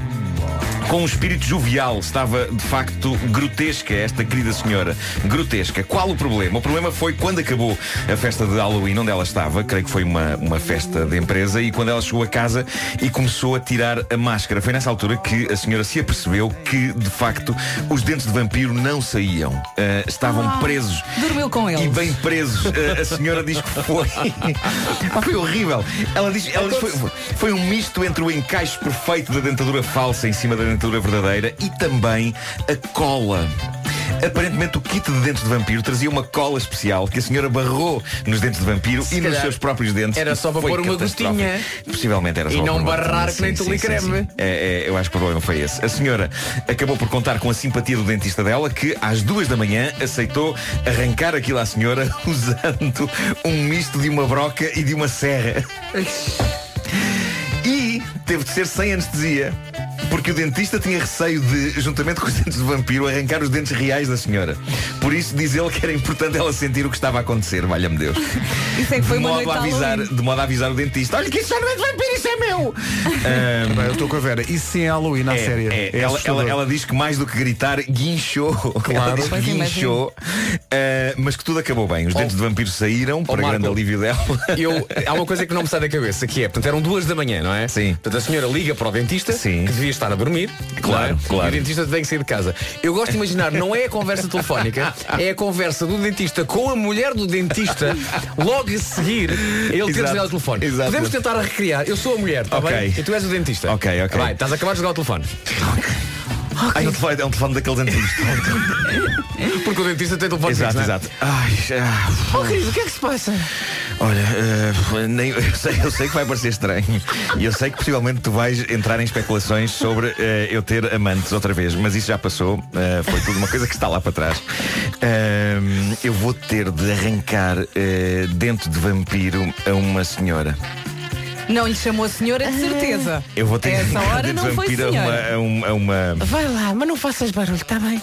com um espírito jovial. Estava, de facto, grotesca esta querida senhora. Grotesca. Qual o problema? O problema foi quando acabou a festa de Halloween, onde ela estava, creio que foi uma, uma festa de empresa, e quando ela chegou a casa e começou a tirar a máscara. Foi nessa altura que a senhora se apercebeu que, de facto, os dentes de vampiro não saíam. Ah, estavam Ah, presos. Dormiu com E eles. bem presos. A- a senhora diz que foi. Foi horrível. Ela diz, ela diz que foi, foi um misto entre o encaixe perfeito da dentadura falsa em cima da dentadura verdadeira e também a cola. Aparentemente o kit de dentes de vampiro trazia uma cola especial que a senhora barrou nos dentes de vampiro Se e nos seus próprios dentes. era e só para pôr uma gotinha. Possivelmente era E só não para pôr uma barrar que nem Sim, tule sim, creme. sim, sim. É, é, eu acho que o problema foi esse. A senhora acabou por contar com a simpatia do dentista dela, que às duas da manhã aceitou arrancar aquilo à senhora usando um misto de uma broca e de uma serra. E teve de ser sem anestesia. Porque o dentista tinha receio de, juntamente com os dentes de vampiro, arrancar os dentes reais da senhora. Por isso diz ele que era importante ela sentir o que estava a acontecer, valha-me Deus. Isso é que foi de, modo a avisar, Halloween. de modo a avisar o dentista. Olha que isso já não é de vampiro, isso é meu! Bem, eu estou com a Vera. Isso sim é Halloween, à é, séria. é. É ela, ela, ela diz que mais do que gritar, guinchou. Claro. Ela diz guinchou. Ah, mas que tudo acabou bem. Os dentes de vampiro saíram, para Marco. grande alívio dela. Eu, há uma coisa que não me sai da cabeça, que é, portanto, eram duas da manhã, não é? Sim. Portanto, a senhora liga para o dentista, Sim. que devia estar a dormir, Claro, é? claro. E o dentista tem que sair de casa. Eu gosto de imaginar, não é a conversa telefónica, é a conversa do dentista com a mulher do dentista, logo a seguir, ele ter desligado o telefone. Exato. Podemos tentar recriar. Eu sou a mulher, está Ok. bem? E tu és o dentista. Ok, ok. Vai, estás a acabar de jogar o telefone. Ai, o telefone, é um telefone daqueles antigos. Porque o dentista tem telefone exato, fixo, é? exato. Ai, ah, Oh querido, o que é que se passa? Olha, eh, nem, eu, sei, eu sei que vai parecer estranho e eu sei que possivelmente tu vais entrar em especulações sobre eh, eu ter amantes outra vez, mas isso já passou, eh, foi tudo uma coisa que está lá para trás. Eu vou ter de arrancar dentro de vampiro a uma senhora. Não lhe chamou a senhora de certeza. Eu vou ter de Essa hora dentro não de foi vampiro a uma, senhora. a uma, a uma- Vai lá, mas não faças barulho, está bem?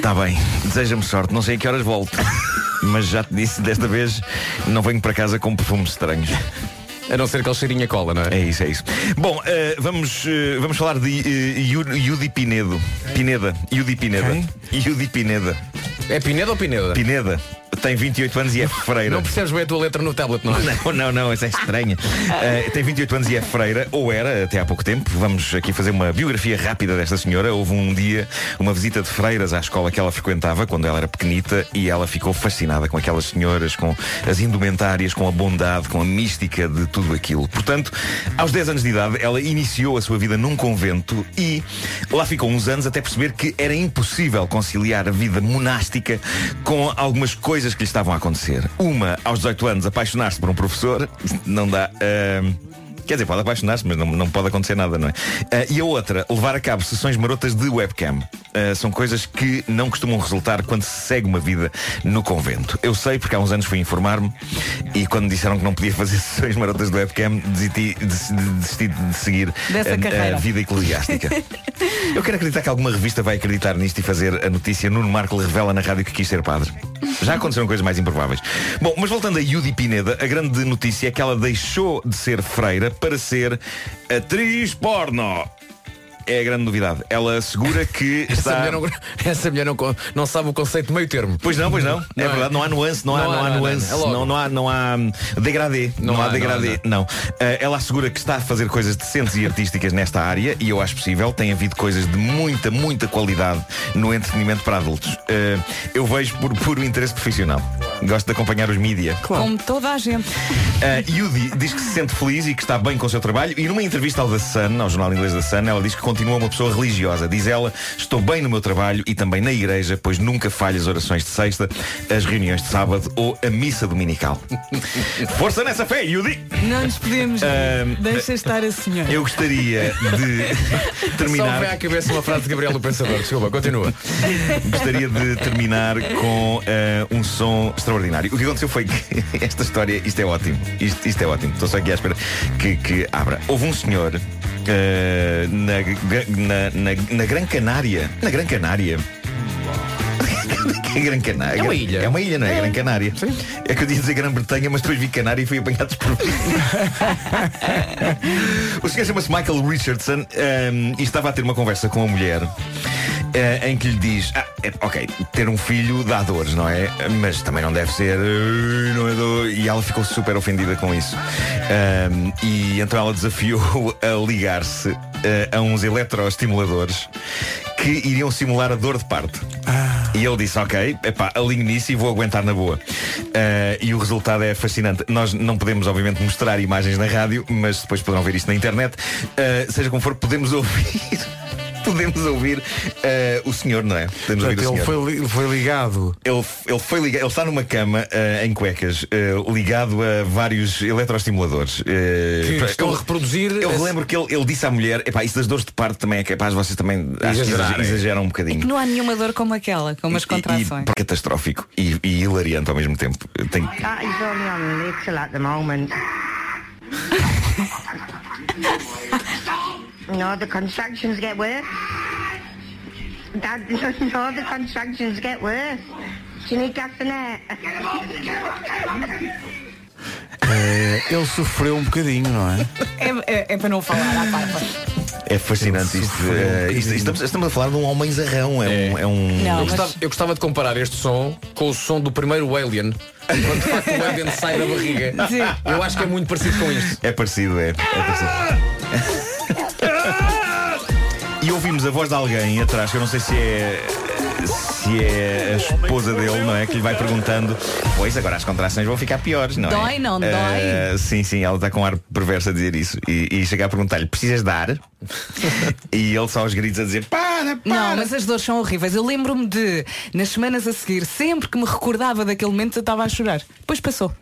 Tá bem, deseja-me sorte, não sei a que horas volto. Mas já te disse, desta vez não venho para casa com perfumes estranhos. A não ser aquele cheirinho a cola, não é? É isso, é isso. Bom, eh, vamos, eh, vamos falar de uh, Yudi Pinedo. Pineda. Yudi Pineda. Yudi Pineda. É Pineda ou Pineda? Pineda. Tem 28 anos e é freira. Não percebes bem a tua letra no tablet, não é? Não, não, não, essa é estranha. Uh, tem 28 anos e é freira, ou era até há pouco tempo. Vamos aqui fazer uma biografia rápida desta senhora. Houve um dia uma visita de freiras à escola que ela frequentava quando ela era pequenita e ela ficou fascinada com aquelas senhoras, com as indumentárias, com a bondade, com a mística de tudo aquilo. Portanto, aos 10 anos de idade, ela iniciou a sua vida num convento e lá ficou uns anos até perceber que era impossível conciliar a vida monástica com algumas coisas que lhe estavam a acontecer. Uma, aos 18 anos, apaixonar-se por um professor, não dá. ahm, Quer dizer, pode apaixonar-se, mas não, não pode acontecer nada, não é? Ah, e a outra, levar a cabo sessões marotas de webcam. Ah, são coisas que não costumam resultar quando se segue uma vida no convento. Eu sei porque há uns anos fui informar-me e quando disseram que não podia fazer sessões marotas de webcam, desisti, desisti, de seguir a, a carreira. vida eclesiástica. Eu quero acreditar que alguma revista vai acreditar nisto e fazer a notícia Nuno Marco revela na rádio que quis ser padre. Já aconteceram coisas mais improváveis. Bom, mas voltando a Yudi Pineda, a grande notícia é que ela deixou de ser freira para ser atriz porno. É a grande novidade. Ela assegura que Essa está. mulher, não, essa mulher não, não sabe o conceito de meio termo. Pois não, pois não. É Não é? verdade, não há nuance, não, há, Não há, nuance, não é não, não há, não há hum, degradê. Não, Não há há, degradê, não. Ah, ela assegura que está a fazer coisas decentes e artísticas nesta área e eu acho possível. Tem havido coisas de muita, muita qualidade no entretenimento para adultos. Ah, eu vejo por puro interesse profissional. Gosto de acompanhar os mídia. Como toda a gente. Uh, Yudi diz que se sente feliz e que está bem com o seu trabalho e numa entrevista ao The Sun, ao jornal inglês The Sun, ela diz que continua uma pessoa religiosa. Diz ela, estou bem no meu trabalho e também na igreja, pois nunca falho as orações de sexta, as reuniões de sábado ou a missa dominical. Força nessa fé, Yudi! Não nos podemos. Ahm, Deixa estar a senhora. Eu gostaria de Só terminar. vem à cabeça uma frase de Gabriel do Pensador. Desculpa, continua. Gostaria de terminar com eh, um som extraordinário. O que aconteceu foi que esta história, isto é ótimo. Isto, isto é ótimo. Estou só aqui à espera que, que abra. Houve um senhor eh, na, na, na, na Gran Canária. Na Gran Canária. É Gran Canária? É uma ilha. É uma ilha, não é? Gran Canária. É que eu ia dizer Grã-Bretanha, mas depois vi Canária e fui apanhado desprevenido. o senhor chama-se Michael Richardson ehm, e estava a ter uma conversa com a mulher em que lhe diz, ah, é, ok, ter um filho dá dores, não é? Mas também não deve ser. eh, Não é dor. E ela ficou super ofendida com isso. Ehm, e então ela desafiou a ligar-se eh, a uns eletroestimuladores que iriam simular a dor de parto. E ele disse, ok, epá, alinho nisso e vou aguentar na boa. Eh, e o resultado é fascinante. Nós não podemos, obviamente, mostrar imagens na rádio, mas depois poderão ver isto na internet. Eh, seja como for, podemos ouvir. Podemos ouvir eh, o senhor, não é? Podemos Portanto, ouvir o ele senhor. foi, li- foi ligado. Ele, ele foi ligado, ele está numa cama eh, em cuecas, eh, ligado a vários eletroestimuladores. Que para- estão eu- a reproduzir. Eu esse- relembro que ele, ele disse à mulher, epá, isso das dores de parto também é capaz, vocês também exageram, é. exageram um É bocadinho. que não há nenhuma dor como aquela, como as E- contrações. E, catastrófico e, e hilariante ao mesmo tempo. Tem, No, the contractions get worse. That, no, the contractions get worse. Do you need gas in there? Eh, ele sofreu um bocadinho, não é? É, é- é para não falar à parte. é fascinante isto, um eh, isto- estamos, estamos a falar de um homem zarrão. É, um. É um Não, Eu mas- gostava, eu gostava de comparar este som com o som do primeiro Alien. Quando de facto o Alien sai da barriga. Sim. Eu acho que é muito parecido com isto. É parecido, é. é parecido. Ouvimos a voz de alguém atrás, que eu não sei se é. Se é a esposa dele, não é? Que lhe vai perguntando, pois agora as contrações vão ficar piores, não é? Dói, não dói? Eh, sim, sim, ela está com um ar perverso a dizer isso. E, e chega a perguntar-lhe, precisas dar? e ele só aos gritos a dizer, para, para. Não, mas as dores são horríveis. Eu lembro-me de, nas semanas a seguir, sempre que me recordava daquele momento, eu estava a chorar. Depois passou.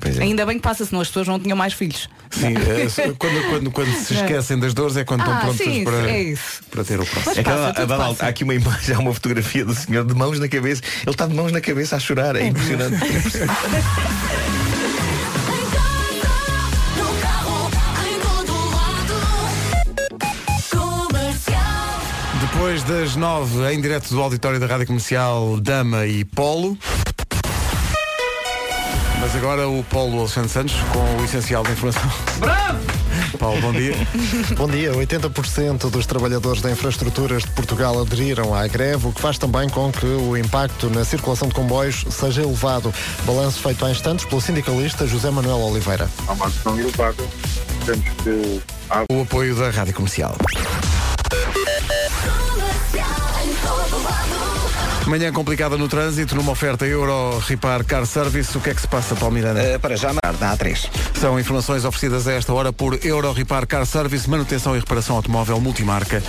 Pois é. Ainda bem que passa, senão as pessoas não tinham mais filhos. Sim, é, se- quando, quando, quando se esquecem das dores é quando estão Ah, prontos sim, para, é isso. para ter o próximo. É passa, há aqui uma imagem, há uma fotografia do senhor de mãos na cabeça. Ele está de mãos na cabeça a chorar, é impressionante. Depois das nove, em direto do auditório da Rádio Comercial Dama e Polo. Mas agora o Paulo Alexandre Santos com o essencial da informação. Bravo! Paulo, bom dia. Bom dia. 80% dos trabalhadores da infraestruturas de Portugal aderiram à greve, o que faz também com que o impacto na circulação de comboios seja elevado. Balanço feito há instantes pelo sindicalista José Manuel Oliveira. Há uma questão elevada. Temos que. O apoio da Rádio Comercial. Manhã complicada no trânsito, numa oferta Euro Repar Car Service. O que é que se passa, Paulo Miranda? Eh, para já, na A3. São informações oferecidas a esta hora por Euro Repar Car Service, manutenção e reparação automóvel multimarca.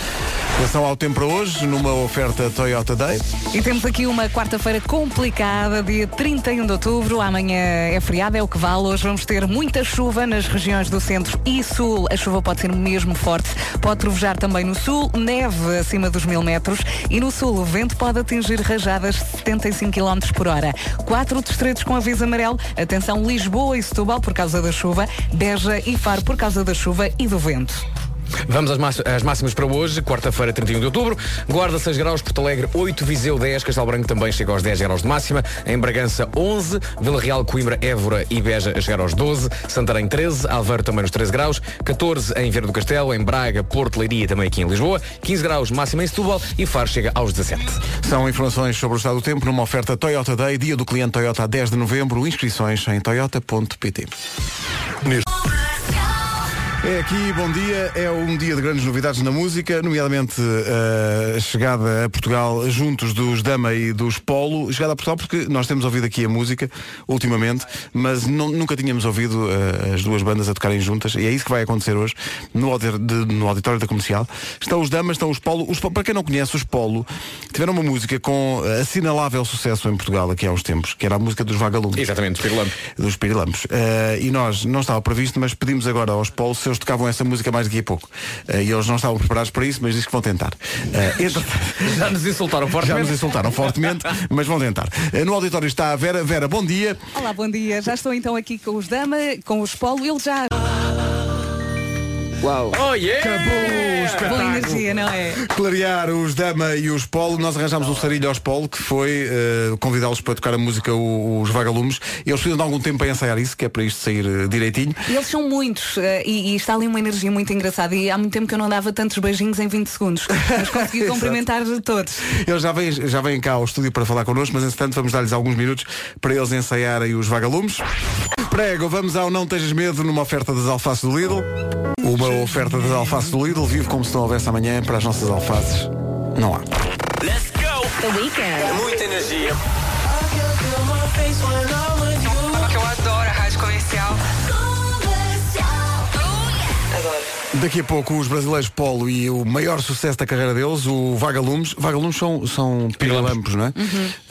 Atenção ao tempo para hoje, numa oferta Toyota Day. E temos aqui uma quarta-feira complicada, dia 31 de outubro. Amanhã é feriado, é o que vale. Hoje vamos ter muita chuva nas regiões do centro e sul. A chuva pode ser mesmo forte. Pode trovejar também no sul, neve acima dos mil metros. E no sul, o vento pode atingir rajadas de 75 km por hora. Quatro distritos com aviso amarelo. Atenção, Lisboa e Setúbal por causa da chuva. Beja e Faro por causa da chuva e do vento. Vamos às, às máximas para hoje, quarta-feira, 31 de outubro. Guarda 6 graus, Porto Alegre 8, Viseu 10, Castelo Branco também chega aos 10 graus de máxima. Em Bragança 11, Vila Real, Coimbra, Évora e Beja a chegar aos 12, Santarém 13, Alveiro também nos 13 graus, 14 em Vieira do Castelo, em Braga, Porto, Leiria também aqui em Lisboa, 15 graus máxima em Setúbal e Faro chega aos 17. São informações sobre o estado do tempo numa oferta Toyota Day, dia do cliente Toyota a 10 de novembro. Inscrições em toyota.pt. Neste- É aqui, bom dia. É um dia de grandes novidades na música, nomeadamente eh, a chegada a Portugal juntos dos Dama e dos Polo. Chegada a Portugal porque nós temos ouvido aqui a música ultimamente, mas não- nunca tínhamos ouvido eh, as duas bandas a tocarem juntas e é isso que vai acontecer hoje no, de- no auditório da comercial. Estão os Damas, estão os Polo. Os, para quem não conhece, os Polo tiveram uma música com assinalável sucesso em Portugal aqui há uns tempos, que era a música dos Vagalumes. Exatamente, dos Pirilampos. Dos Pirilampos. Eh, e nós, não estava previsto, mas pedimos agora aos Polo eles tocavam essa música mais daqui a pouco. Eh, e eles não estavam preparados para isso, mas diz que vão tentar. Eh, entre- Já nos insultaram Já fortemente. nos insultaram fortemente, mas vão tentar. Eh, No auditório está a Vera. Vera, bom dia. Olá, bom dia. Já estou então aqui com os Dama, com os Polo. Eles já. Uau! Oh yeah! Acabou espetáculo. Boa energia, não é? Clarear os Dama e os Polo, nós arranjámos um sarilho aos Polo, que foi eh, convidá-los para tocar a música Os Vagalumes. Eles precisam de algum tempo para ensaiar isso, que é para isto sair eh, direitinho. E eles são muitos eh, e, e está ali uma energia muito engraçada. E há muito tempo que eu não dava tantos beijinhos em 20 segundos. Mas consegui cumprimentar todos. Eles já vêm, já vêm cá ao estúdio para falar connosco, mas entretanto vamos dar-lhes alguns minutos para eles ensaiarem os vagalumes. Prego, vamos ao Não Tejas Medo numa oferta das alfaces do Lidl. Uma oferta das alfaces do Lidl, vive como se não houvesse amanhã para as nossas alfaces. Não há. Let's go! The Weekend. Muita energia. Daqui a pouco os brasileiros Polo e o maior sucesso da carreira deles, o Vagalumes. Vagalumes são, são pirilampos, não é?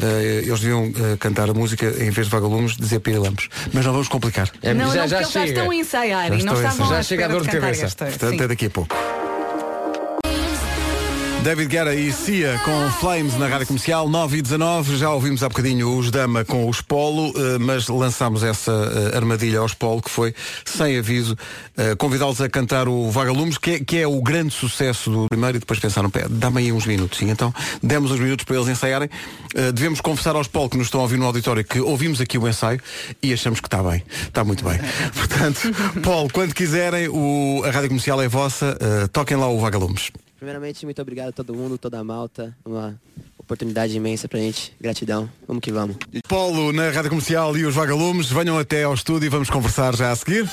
Eh, eles deviam eh, cantar a música, em vez de Vagalumes, dizer pirilampos. Mas não vamos complicar. É, não, já, não, já já chega. estão a ensaiar Já e não estavam Já chega a dor de cabeça. esta. Portanto, Sim. é daqui a pouco. David Guerra e Cia com Flames na Rádio Comercial 9 e 19. Já ouvimos há bocadinho os Dama com os Polo, eh, mas lançámos essa eh, armadilha aos Polo que foi, sem aviso, eh, convidá-los a cantar o Vagalumes, que é, que é o grande sucesso do primeiro e depois pensaram, "Pé, dá-me aí uns minutos. E então demos uns minutos para eles ensaiarem. Devemos confessar aos Polo que nos estão a ouvir no auditório que ouvimos aqui o ensaio e achamos que está bem. Está muito bem. Portanto, Paulo, quando quiserem, o, a Rádio Comercial é vossa. toquem lá o Vagalumes. Primeiramente, muito obrigado a todo mundo, toda a malta. Uma oportunidade imensa pra gente. Gratidão. Vamos que vamos. Polo na Rádio Comercial e os Vagalumes, venham até ao estúdio e vamos conversar já a seguir.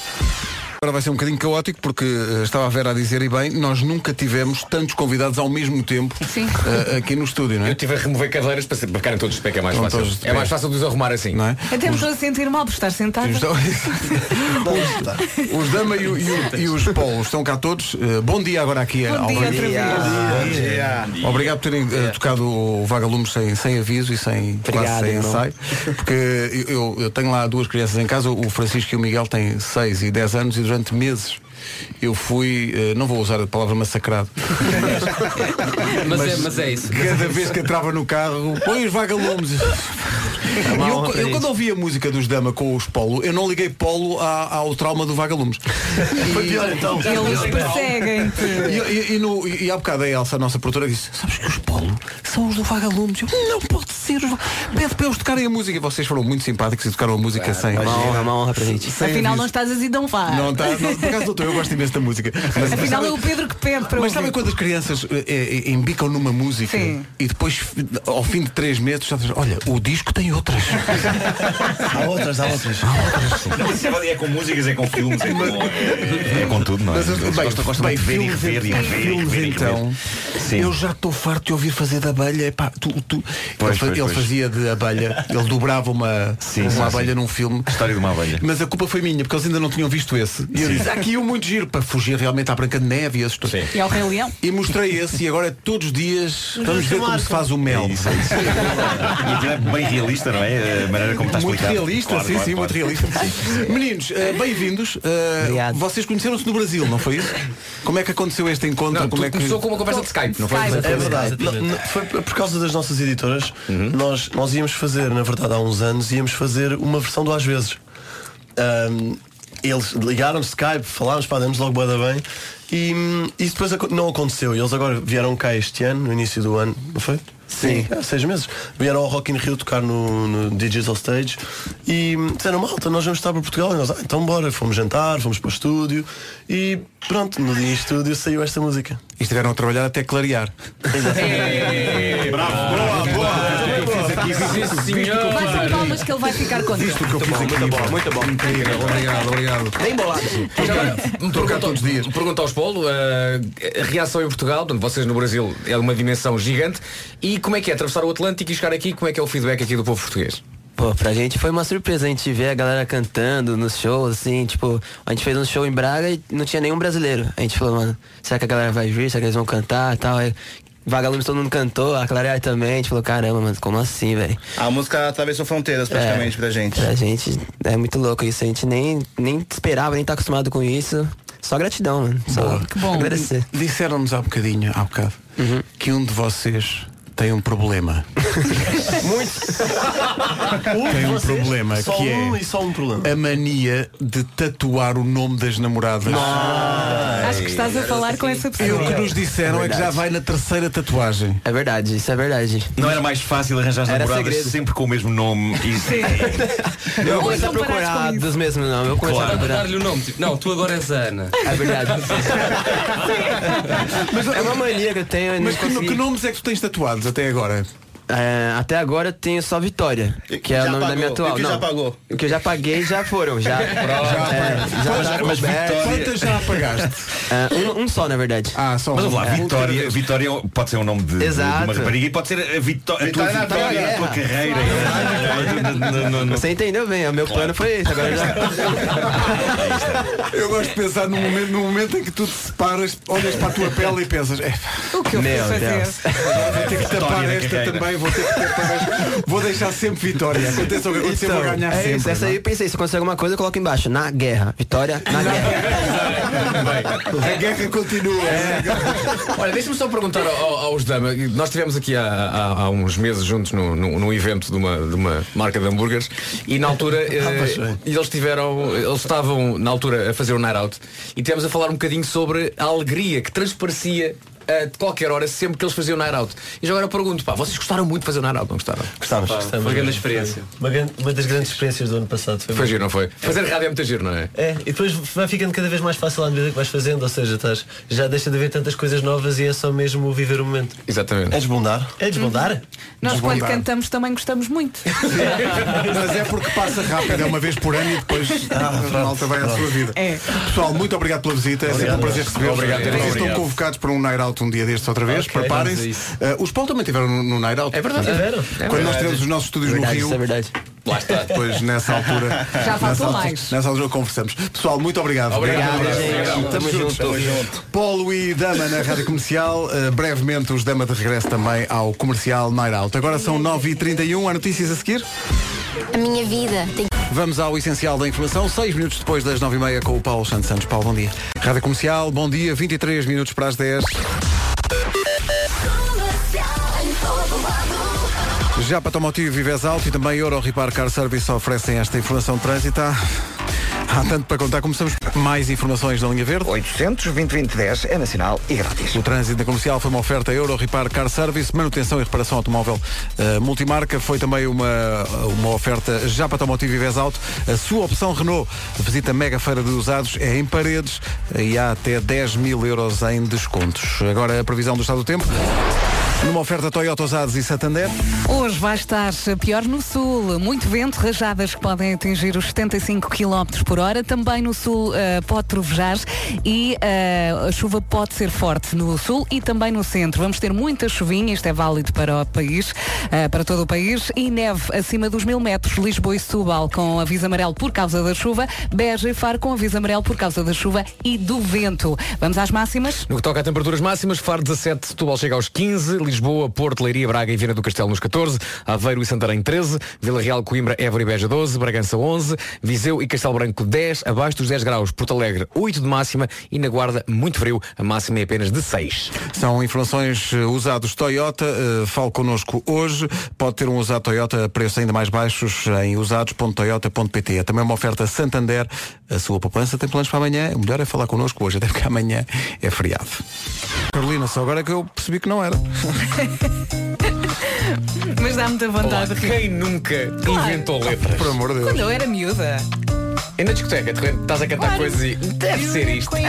Agora vai ser um bocadinho caótico porque eh, estava a Vera a dizer e bem, nós nunca tivemos tantos convidados ao mesmo tempo eh, aqui no estúdio, não é? Eu tive a remover cadeiras para, para ficarem todos de pé, que é mais Estão fácil. todos de É pé. mais fácil de os arrumar assim. Não é? Até me estou a sentir mal por estar sentada. Os Dama e, o- e o- e os Polos estão cá todos. Eh, bom dia agora aqui Bom ao dia outra vez. Bom dia. Obrigado por terem eh, tocado o Vagalumes sem, sem aviso e sem, quase Obrigado, sem irmão. ensaio. Porque eu, eu- eu tenho lá duas crianças em casa, o Francisco e o Miguel têm 6 e 10 anos e durante meses eu fui, eh, não vou usar a palavra massacrado. Mas, é, mas é isso. Cada vez que entrava no carro, põe os vagalumes. Uma eu, eu quando ouvi a música dos Dama com os Polo, eu não liguei Polo à- ao trauma do vagalumes. Foi pior então. Eles perseguem-te. E, e, e, no, e há bocado a Elsa, a nossa produtora, disse Sabes que os Polo são os do Vagalumes Eu, Não pode ser os... Pede para eles tocarem a música E vocês foram muito simpáticos e tocaram a música sem Uma honra, uma honra pra gente. sem Afinal aviso. não estás assim tão fácil. Não está, não, por acaso estou, eu gosto imenso da música Mas, Afinal é sabem- o Pedro que pede para mas ouvir. sabem quando as crianças eh, eh, embicam numa música Sim. e depois, ao fim de três meses, já dizem, olha, o disco tem outras. Há outras, há outras. Não, mas isso é, é com músicas, é com filmes, é com, é, é com tudo, não é? Mas, bem, gostam, gostam bem, de ver e filmes, rever e então- rever filmes, então, eu já estou farto de ouvir fazer da abelha. Epá, tu, tu- Pois, ele, pois, ele pois. fazia de abelha, ele dobrava uma, Sim, uma sim, abelha sim. num filme. História de uma abelha. Mas a culpa foi minha, porque eles ainda não tinham visto esse. E eu disse, "Há aqui um muito giro para fugir realmente à Branca de Neve e esses. E ao Rei Leão? E mostrei esse e agora todos os dias vamos ver como se faz o mel. É isso, é isso. E aquilo é bem realista, não é? A maneira como está Muito explicado. realista, Claro, sim, claro, sim, claro. muito realista. Meninos, eh, bem-vindos. Eh, vocês conheceram-se no Brasil, não foi isso? Como é que aconteceu este encontro? Não, como é que... começou com uma conversa de Skype, não foi? Skype. É verdade. Não, não, foi por causa das nossas editoras. Nós, nós íamos fazer, na verdade, há uns anos, íamos fazer uma versão do Às vezes. Ahm, eles ligaram Skype, falámos, pá, demos logo da bem. E hum, isso depois não aconteceu. E eles agora vieram cá este ano, no início do ano, não foi? Sim. Há seis meses. Vieram ao Rock in Rio tocar no, no Digital Stage e hum, disseram, malta, nós vamos estar para Portugal. E nós, ah, então bora, fomos jantar, fomos para o estúdio e pronto, no dia em estúdio saiu esta música. E estiveram a trabalhar até clarear. Bravo, boa, boa. Vai com palmas que ele vai ficar contente. Isto que eu fiz aqui. Muito bom, muito bom. Incrível, obrigado, obrigado. Bem bolado. Cá todos os dias. Pergunta aos Polo, eh, a reação em Portugal, portanto, vocês no Brasil é de uma dimensão gigante. E como é que é atravessar o Atlântico e chegar aqui? Como é que é o feedback aqui do povo português? Pô, pra gente foi uma surpresa a gente ver a galera cantando nos shows, assim, tipo, a gente fez um show em Braga e não tinha nenhum brasileiro. A gente falou, mano, será que a galera vai vir? Será que eles vão cantar e tal? Aí, Vagalumes todo mundo cantou, a Clarear também, a gente falou, caramba, mano, como assim, velho? A música atravessou fronteiras praticamente pra gente. Pra gente é muito louco isso, a gente nem, nem esperava, nem tá acostumado com isso. Só gratidão, mano. Só Que bom. agradecer. Disseram-nos há bocadinho, há bocado, que um de vocês tem um problema. Tem um problema Só que um é e só um problema. a mania de tatuar o nome das namoradas. Acho que estás a falar com essa E pessoa. o que nos disseram é, que já vai na terceira tatuagem. É verdade, isso é verdade. Não era mais fácil arranjar as Era namoradas segredo. sempre com o mesmo nome e Eu Ou comecei a então procurar dos mesmos nomes, eu comecei Claro. a procurar. Dar-lhe o nome, tipo, não, tu agora és a Ana. É verdade. é uma mania que eu tenho. eu Mas que, que nomes é que tu tens tatuados até agora? É, até agora eu tenho só Vitória, que é Já o nome da pagou. minha atual. E o que Não, já pagou? O que eu já paguei já foram. Já, é, já tá mas coberto. Vitória- Quantas já apagaste? É, um, um só, na verdade. Ah, só Mas um. vamos lá, É. Vitória, Vitória pode ser um nome de, de- de Exato. uma rapariga e pode ser a, vitó a tua Vitória vitória, a tua carreira. No- no- no- no- Você entendeu bem, o meu plano foi esse. Agora já. Eu gosto de pensar no momento, no momento em que tu te separas, olhas para a tua pele e pensas, é, O que eu Meu fazer? Deus. vou ter que tapar da esta carreira. Também, vou ter que esta. Vou deixar sempre vitória. Aconteça o que acontecer, Então, vou ganhar é sempre. isso. Essa aí eu pensei, se acontecer alguma coisa, eu coloco embaixo. Na guerra. Vitória na guerra. A guerra continua. Olha, deixa-me só perguntar ao- ao- aos Dama. Nós estivemos aqui há, há- há uns meses juntos no- no- num evento de uma, de uma marca de hambúrgueres e na altura eh, e eles tiveram, eles estavam na altura a fazer o night out e tivemos a falar um bocadinho sobre a alegria que transparecia ah, de qualquer hora sempre que eles faziam Night Out. E já agora eu pergunto, pá, vocês gostaram muito de fazer Night Out, não gostaram? Gostávamos, Pá, gostávamos. Uma grande experiência. Uma, grande- uma das grandes experiências do ano passado. Foi, Foi giro, não foi? Fazer rádio é muito giro, não é? É, e depois vai ficando cada vez mais fácil à medida que vais fazendo, ou seja, estás, já deixa de haver tantas coisas novas e é só mesmo viver o momento. Exatamente. É desbundar? É desbundar? Nós quando cantamos também gostamos muito. Mas é porque passa rápido, é uma vez por ano e depois a malta vai à sua vida. É. Pessoal, muito obrigado pela visita, é sempre um Obrigado. prazer receber-vos. Obrigado, Vocês obrigado. estão convocados para um Night Out um dia destes outra vez, Ok, preparem-se. Uh, os Paulo também estiveram no, no Night Out. É verdade. Tiveram? Quando nós verdade. tivemos os nossos estúdios Verdade, no Rio, é verdade. Lá está. depois nessa altura. Já nessa faltou altura- mais. Nessa altura conversamos. Pessoal, muito obrigado. Obrigado. Obrigado. Tamo junto. Paulo e Dama na Rádio Comercial. Uh, brevemente os Dama de regresso também ao comercial Night Out. Agora são 9h31, há notícias a seguir. A minha vida tem Vamos ao essencial da informação, seis minutos depois das nove e meia com o Paulo Santos Santos. Paulo, bom dia. Rádio Comercial, bom dia, 23 minutos para as 10. Já para Tomotivo Vives Alto e também Euro Repar Car Service oferecem esta informação de trânsito. Há, tanto para contar. Começamos mais informações da linha verde. 800 2010 é nacional e grátis. O trânsito na comercial foi uma oferta Euro Repar Car Service, manutenção e reparação automóvel eh, multimarca. Foi também uma, uma oferta já para Tomotivo e Vez Alto. A sua opção Renault. Visita a Mega Feira de Usados, é em paredes e há até 10 mil euros em descontos. Agora a previsão do estado do tempo. Numa oferta Toyota Osados e Santander. Hoje vai estar pior no sul. Muito vento, rajadas que podem atingir os 75 km por hora. Também no sul eh, pode trovejar e eh, a chuva pode ser forte no sul e também no centro. Vamos ter muita chuvinha, isto é válido para o país, eh, para todo o país. E neve acima dos mil metros. Lisboa e Setúbal com aviso amarelo por causa da chuva. Beja e Faro com aviso amarelo por causa da chuva e do vento. Vamos às máximas? No que toca a temperaturas máximas, Faro 17, Setúbal chega aos 15, Lisboa, Porto, Leiria, Braga e Viana do Castelo nos 14, Aveiro e Santarém 13, Vila Real, Coimbra, Évora e Beja 12, Bragança 11, Viseu e Castelo Branco 10, abaixo dos 10 graus, Porto Alegre 8 de máxima e na Guarda muito frio, a máxima é apenas de 6. São informações eh, usados Toyota. eh, fale connosco hoje. Pode ter um usado Toyota a preços ainda mais baixos em usados.toyota.pt. É também uma oferta Santander. A sua poupança tem planos para amanhã. O melhor é falar connosco hoje, até porque amanhã é feriado. Carolina, só agora é que eu percebi que não era. Mas dá muita vontade de rir. Quem nunca Claro. inventou letras? Por amor de Deus. Quando eu era miúda. E na discoteca, tu estás a cantar coisas e deve ser isto.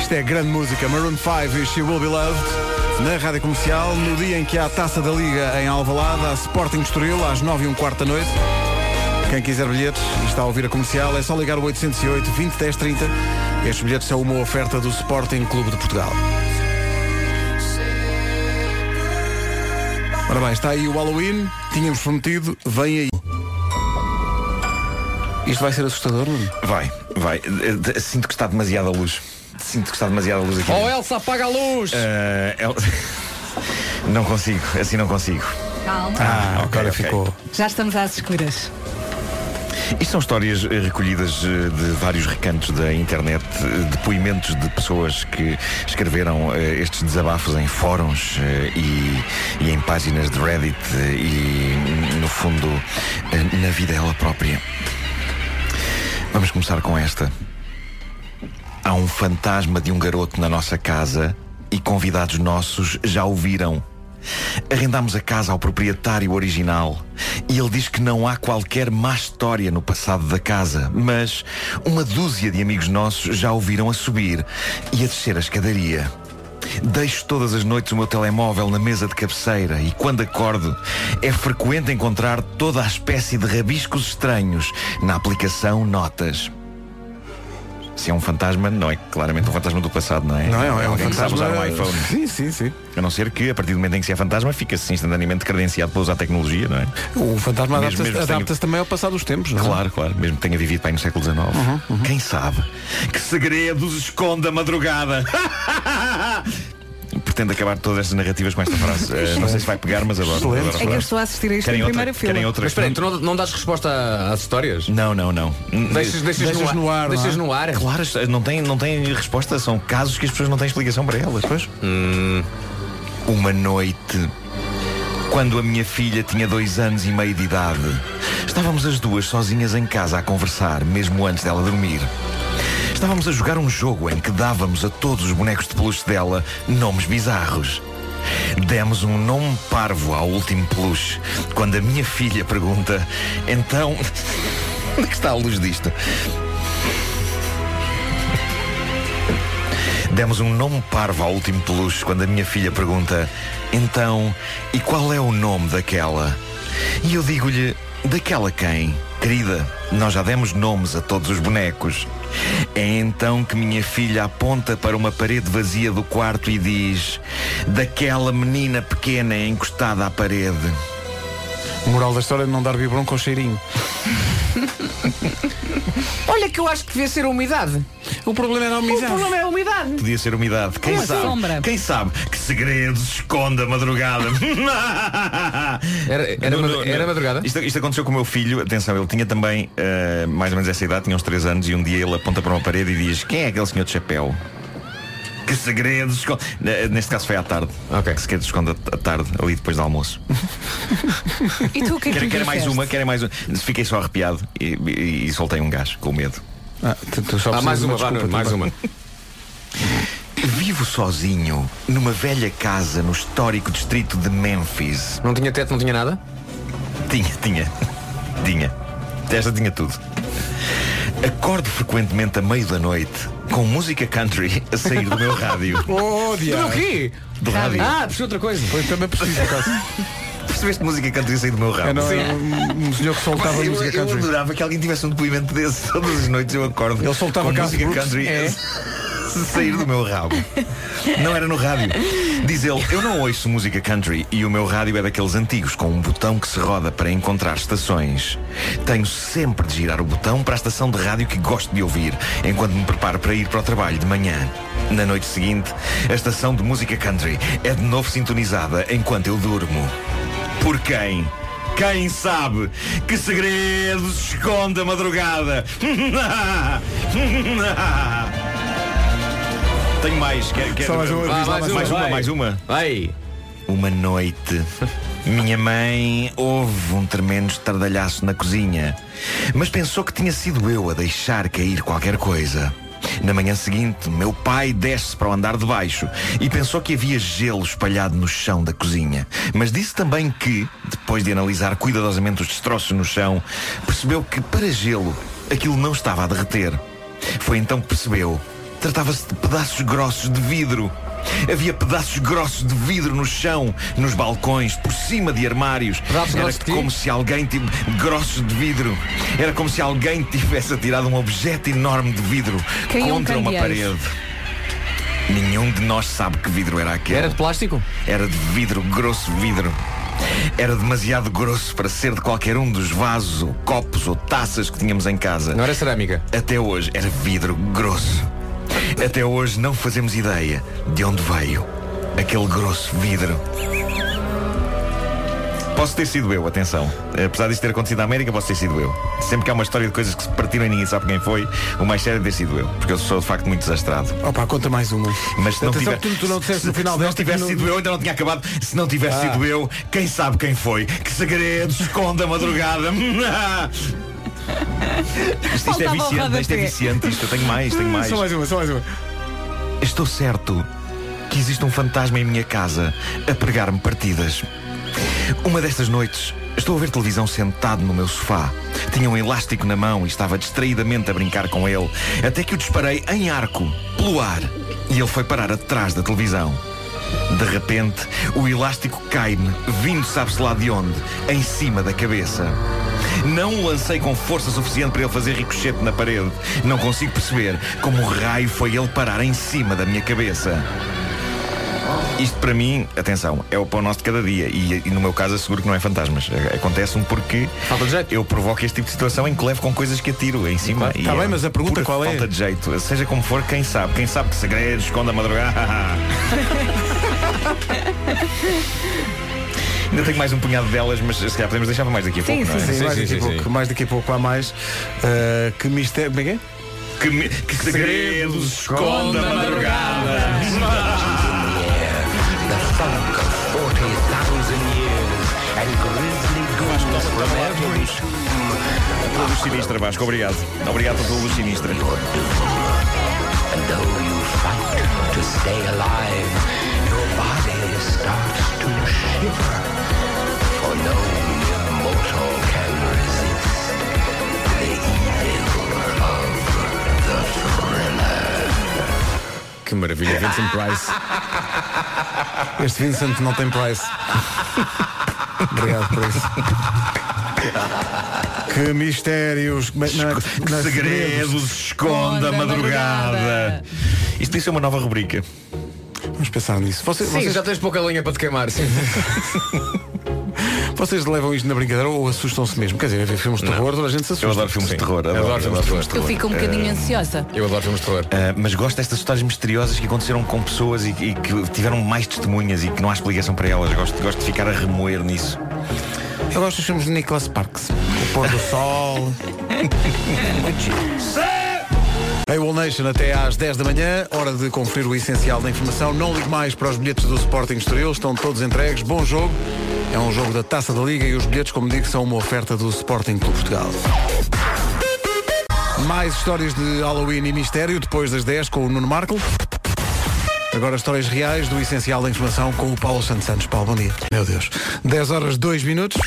Isto é grande música. Maroon 5 e She Will Be Loved. Na rádio comercial, no dia em que há a taça da Liga em Alvalade, a Sporting Estoril, às 9 e um quarto da noite. Quem quiser bilhetes e está a ouvir a comercial, é só ligar o 808 20 10 30. Estes bilhetes são uma oferta do Sporting Clube de Portugal. Ora bem, está aí o Halloween, tínhamos prometido, vem aí. Isto vai ser assustador, Nuno? Vai, vai. Eh, Sinto que está demasiada luz. Sinto que está demasiada luz aqui. Oh Elsa, apaga a luz! Eh, El- Não consigo, assim não consigo. Calma. Ah, ok, agora ok. ficou. Já estamos às escuras. Isto são histórias eh, recolhidas eh, de vários recantos da internet, eh, depoimentos de pessoas que escreveram estes desabafos em fóruns e, e em páginas de Reddit e, no fundo, na vida ela própria. Vamos começar com esta. Há um fantasma de um garoto na nossa casa e convidados nossos já o viram. Arrendámos a casa ao proprietário original e ele diz que não há qualquer má história no passado da casa, mas uma dúzia de amigos nossos já o viram a subir e a descer a escadaria. Deixo todas as noites o meu telemóvel na mesa de cabeceira e quando acordo é frequente encontrar toda a espécie de rabiscos estranhos na aplicação Notas. Se é um fantasma, não é claramente um fantasma do passado, não é? Não é? É um que sabe fantasma. usar um iPhone. Sim, sim, sim. A não ser que, a partir do momento em que se é fantasma, fica-se instantaneamente credenciado para usar tecnologia, não é? O fantasma adapta-se que tenha- também ao passar dos tempos, não é? Claro, claro, mesmo que tenha vivido para aí no século XIX. Quem sabe? Que segredos esconde a madrugada? Pretendo acabar todas estas narrativas com esta frase. Eh, não sei se vai pegar, mas adoro. Excelente. adoro a É que eu estou a assistir a isto Querem outra? primeira fila. Querem outra? Mas espera aí, tu não, não dás resposta às histórias? Não, não, não. Deixas, deixas, Deixas no, no ar, ar. não Deixas é? no ar. Claro, não tem, não tem resposta, são casos que as pessoas não têm explicação para elas. Pois? Uma noite, quando a minha filha tinha dois anos e meio de idade, estávamos as duas sozinhas em casa a conversar, mesmo antes dela dormir. Estávamos a jogar um jogo em que dávamos a todos os bonecos de peluche dela nomes bizarros. Demos um nome parvo ao último peluche. Quando a minha filha pergunta, então. Onde é que está a luz disto? Demos um nome parvo ao último peluche quando a minha filha pergunta Então, e qual é o nome daquela? E eu digo-lhe Daquela quem? Querida, nós já demos nomes a todos os bonecos É então que minha filha aponta para uma parede vazia do quarto e diz Daquela menina pequena encostada à parede Moral da história de não dar biberon com cheirinho. Olha que eu acho que devia ser a umidade. O problema era a umidade. O problema é a umidade. Podia ser umidade. Quem Uma sabe? sombra. Quem sabe? Que segredos esconde a madrugada? Era, era, mad- no- era madrugada? Isto, isto aconteceu com o meu filho. Atenção, ele tinha também eh, mais ou menos essa idade, tinha uns 3 anos, e um dia ele aponta para uma parede e diz: Quem é aquele senhor de chapéu? Que segredos esconde. Neste caso foi à tarde. Que segredos esconde à tarde, ali depois do almoço. E tu o que é que Quer, lhe quer mais disseste? uma, quer mais uma. Fiquei só arrepiado e, e- e soltei um gás com medo. Ah, tu, tu só Ah, mais uma, vá, desculpa mais também. uma. Vivo sozinho numa velha casa no histórico distrito de Memphis. Não tinha teto, não tinha nada? Tinha, tinha. Tinha. Esta tinha tudo. Acordo frequentemente a meio da noite com música country a sair do meu rádio. Oh, diabo. Do quê? Do rádio. Ah, percebi outra coisa. Pois também preciso, por. Percebeste música country sair do meu não, é um, um senhor que soltava eu, música eu country. adorava que alguém tivesse um depoimento desse. Todas as noites eu acordo. Ele soltava com música country É. sair do meu rabo. Não era no rádio. Diz ele, eu não ouço música country e o meu rádio é daqueles antigos com um botão que se roda para encontrar estações. Tenho sempre de girar o botão para a estação de rádio que gosto de ouvir, enquanto me preparo para ir para o trabalho de manhã. Na noite seguinte, a estação de música country é de novo sintonizada enquanto eu durmo. Por quem? Quem sabe que segredos esconde a madrugada? Tenho mais. Quer, quer, Só mais uma, Vá, mais, mais uma, uma. mais uma. Vai. Uma noite, minha mãe houve um tremendo estardalhaço na cozinha, mas pensou que tinha sido eu a deixar cair qualquer coisa. Na manhã seguinte, meu pai desce para o andar de baixo e pensou que havia gelo espalhado no chão da cozinha. Mas disse também que, depois de analisar cuidadosamente os destroços no chão, percebeu que, para gelo, aquilo não estava a derreter. Foi então que percebeu. Tratava-se de pedaços grossos de vidro. Havia pedaços grossos de vidro no chão, nos balcões, por cima de armários. Pedaços Era grossos de quê? como se alguém tivesse grossos de vidro. Era como se alguém tivesse atirado um objeto enorme de vidro Quem é um contra uma parede. Nenhum de nós sabe que vidro era aquele. Era de plástico? Era de vidro, grosso vidro. Era demasiado grosso para ser de qualquer um dos vasos, ou copos ou taças que tínhamos em casa. Não era cerâmica? Até hoje era vidro grosso. Até hoje não fazemos ideia de onde veio aquele grosso vidro. Posso ter sido eu, atenção. Apesar disto ter acontecido na América, posso ter sido eu. Sempre que há uma história de coisas que se partiram e ninguém sabe quem foi, o mais sério é ter sido eu. Porque eu sou de facto muito desastrado. Opa, conta mais uma. Mas se não tiver, tu- tu não disseste no se- final se não tivesse não- sido eu, ainda não tinha acabado. Se não tivesse Ah. sido eu, quem sabe quem foi? Que segredos esconde a madrugada? isto, isto é viciante, isto é viciante. Isto eu tenho mais, tenho mais. Só mais uma, só mais uma. Estou certo que existe um fantasma em minha casa a pregar-me partidas. Uma destas noites, estou a ver televisão sentado no meu sofá. Tinha um elástico na mão e estava distraidamente a brincar com ele, até que o disparei em arco, pelo ar, e ele foi parar atrás da televisão. De repente, o elástico cai-me, vindo sabe-se lá de onde, em cima da cabeça. Não o lancei com força suficiente para ele fazer ricochete na parede. Não consigo perceber como o raio foi ele parar em cima da minha cabeça. Isto para mim, atenção, é o pão nosso de cada dia e, e no meu caso asseguro que não é fantasmas. Acontece-me porque eu provoco este tipo de situação em que levo com coisas que atiro em cima. Claro. e Tá é bem, mas a pergunta qual é? Falta de jeito. Seja como for, quem sabe? Quem sabe que segredos esconde a madrugada? Ainda tenho mais um punhado delas, mas se calhar podemos deixar para mais daqui a pouco, não é? Sim, mais, daqui a pouco, mais daqui a pouco há mais. Uh, que mistério. Como é que é? Que, me- que segredos esconde a madrugada? Pela luz sinistra, Vasco, obrigado. Obrigado pela luz sinistra. And though you fight to stay alive, starts to shiver. For no mortal can resist the evil of the thriller. Que maravilha, Vincent Price. Este Vincent não tem price. Obrigado por isso. Que mistérios. é- Que é segredos esconde a madrugada. Isto podia ser uma nova rubrica. Vamos pensar nisso. Você- Sim, vocês, já tens pouca lenha para te queimar, sim. vocês levam isto na brincadeira ou assustam-se mesmo? Quer dizer, ver filmes de terror, toda a gente se assusta. Eu adoro filmes de terror. Adoro, Adoro filmes de terror. Eu fico um bocadinho Eh, ansiosa. Eu adoro filmes de terror. Uh, mas gosto destas histórias misteriosas que aconteceram com pessoas e, e que tiveram mais testemunhas e que não há explicação para elas. Gosto, gosto de ficar a remoer nisso. Eu gosto dos filmes de Nicholas Sparks. O pôr do sol. A All Nation até às 10 da manhã, hora de conferir o essencial da informação. Não ligue mais para os bilhetes do Sporting Estoril, estão todos entregues. Bom jogo. É um jogo da Taça da Liga e os bilhetes, como digo, são uma oferta do Sporting Clube Portugal. Mais histórias de Halloween e mistério depois das 10 com o Nuno Marco. Agora histórias reais do essencial da informação com o Paulo Santos Santos. Paulo, bom dia. Meu Deus. 10 horas 2 minutos.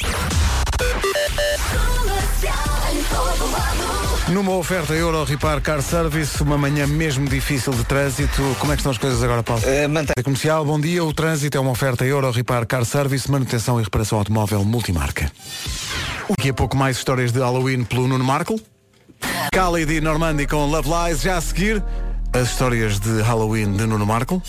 Numa oferta Euro Repar Car Service, uma manhã mesmo difícil de trânsito. Como é que estão as coisas agora, Paulo? mantém- Comercial, bom dia. O trânsito é uma oferta Euro Repar Car Service, manutenção e reparação automóvel multimarca. Daqui a pouco mais histórias de Halloween pelo Nuno Marco. Khalid e Normandy com Love Lies. Já a seguir, as histórias de Halloween de Nuno Marco.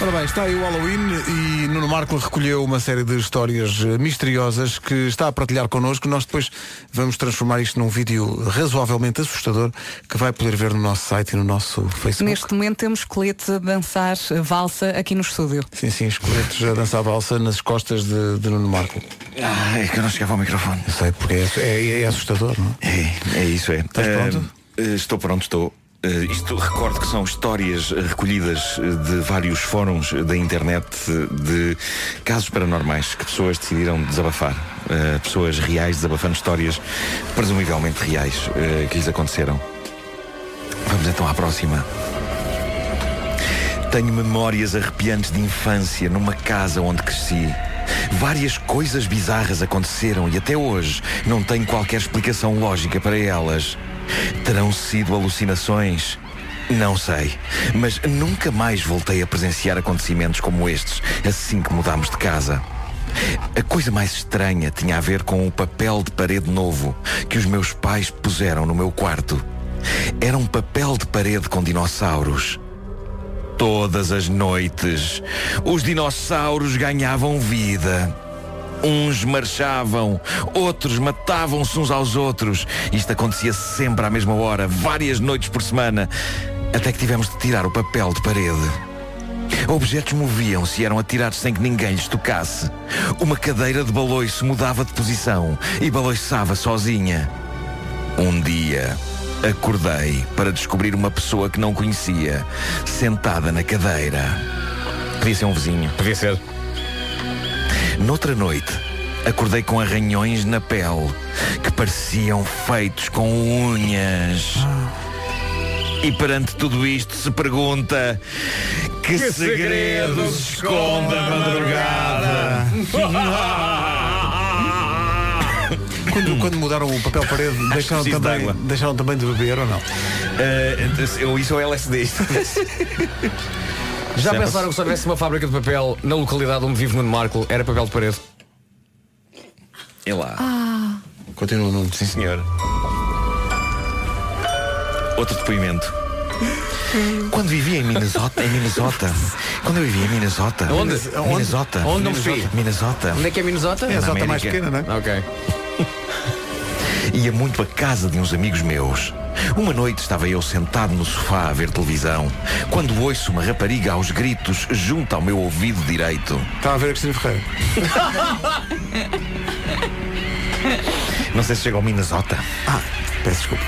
Ora bem, está aí o Halloween e Nuno Marco recolheu uma série de histórias eh, misteriosas que está a partilhar connosco. Nós depois vamos transformar isto num vídeo razoavelmente assustador que vai poder ver no nosso site e no nosso Facebook. Neste momento temos esqueletos a dançar valsa aqui no estúdio. Sim, sim, esqueletos a dançar balsa nas costas de, de Nuno Marco. Ah, é que eu não chegava ao microfone. Eu sei, porque é, é- é assustador, não é? É, é isso, é. Estás pronto? eh, estou pronto, estou. Eh, isto recordo que são histórias eh, recolhidas eh, de vários fóruns da internet de casos paranormais que pessoas decidiram desabafar. Eh, pessoas reais desabafando histórias presumivelmente reais eh, que lhes aconteceram. Vamos então à próxima. Tenho memórias arrepiantes de infância numa casa onde cresci. Várias coisas bizarras aconteceram e até hoje não tenho qualquer explicação lógica para elas. Terão sido alucinações? Não sei, mas nunca mais voltei a presenciar acontecimentos como estes assim que mudámos de casa. A coisa mais estranha tinha a ver com o papel de parede novo que os meus pais puseram no meu quarto. Era um papel de parede com dinossauros. Todas as noites, os dinossauros ganhavam vida. Uns marchavam, outros matavam-se uns aos outros. Isto acontecia sempre à mesma hora, várias noites por semana, até que tivemos de tirar o papel de parede. Objetos moviam-se e eram atirados sem que ninguém lhes tocasse. Uma cadeira de baloiço mudava de posição e baloiçava sozinha. Um dia, acordei para descobrir uma pessoa que não conhecia, sentada na cadeira. Podia ser um vizinho. Podia ser. Noutra noite, acordei com arranhões na pele que pareciam feitos com unhas. E perante tudo isto se pergunta que, Que segredos segredos esconde a madrugada? Quando, quando mudaram o papel parede, deixaram também, deixaram também de beber ou não? Eh, eu, isso é o LSD. Já Sempre. pensaram que se houvesse uma fábrica de papel na localidade onde vive Nuno Marco, era papel de parede? É lá. Ah, Continua, Nuno. Sim, senhor. Outro depoimento. Quando vivia em Minnesota, em Minnesota, quando eu vivia em Minnesota, Onde? Minnesota, Onde? Não percebi. Minnesota, Onde é que é Minnesota? É a zota mais pequena, não é? Ok. Ia muito à casa de uns amigos meus. Uma noite estava eu sentado no sofá a ver televisão, quando ouço uma rapariga aos gritos junto ao meu ouvido direito. Está a ver a Cristina Ferreira. Não sei se chega ao Minnesota. Ah, peço desculpa.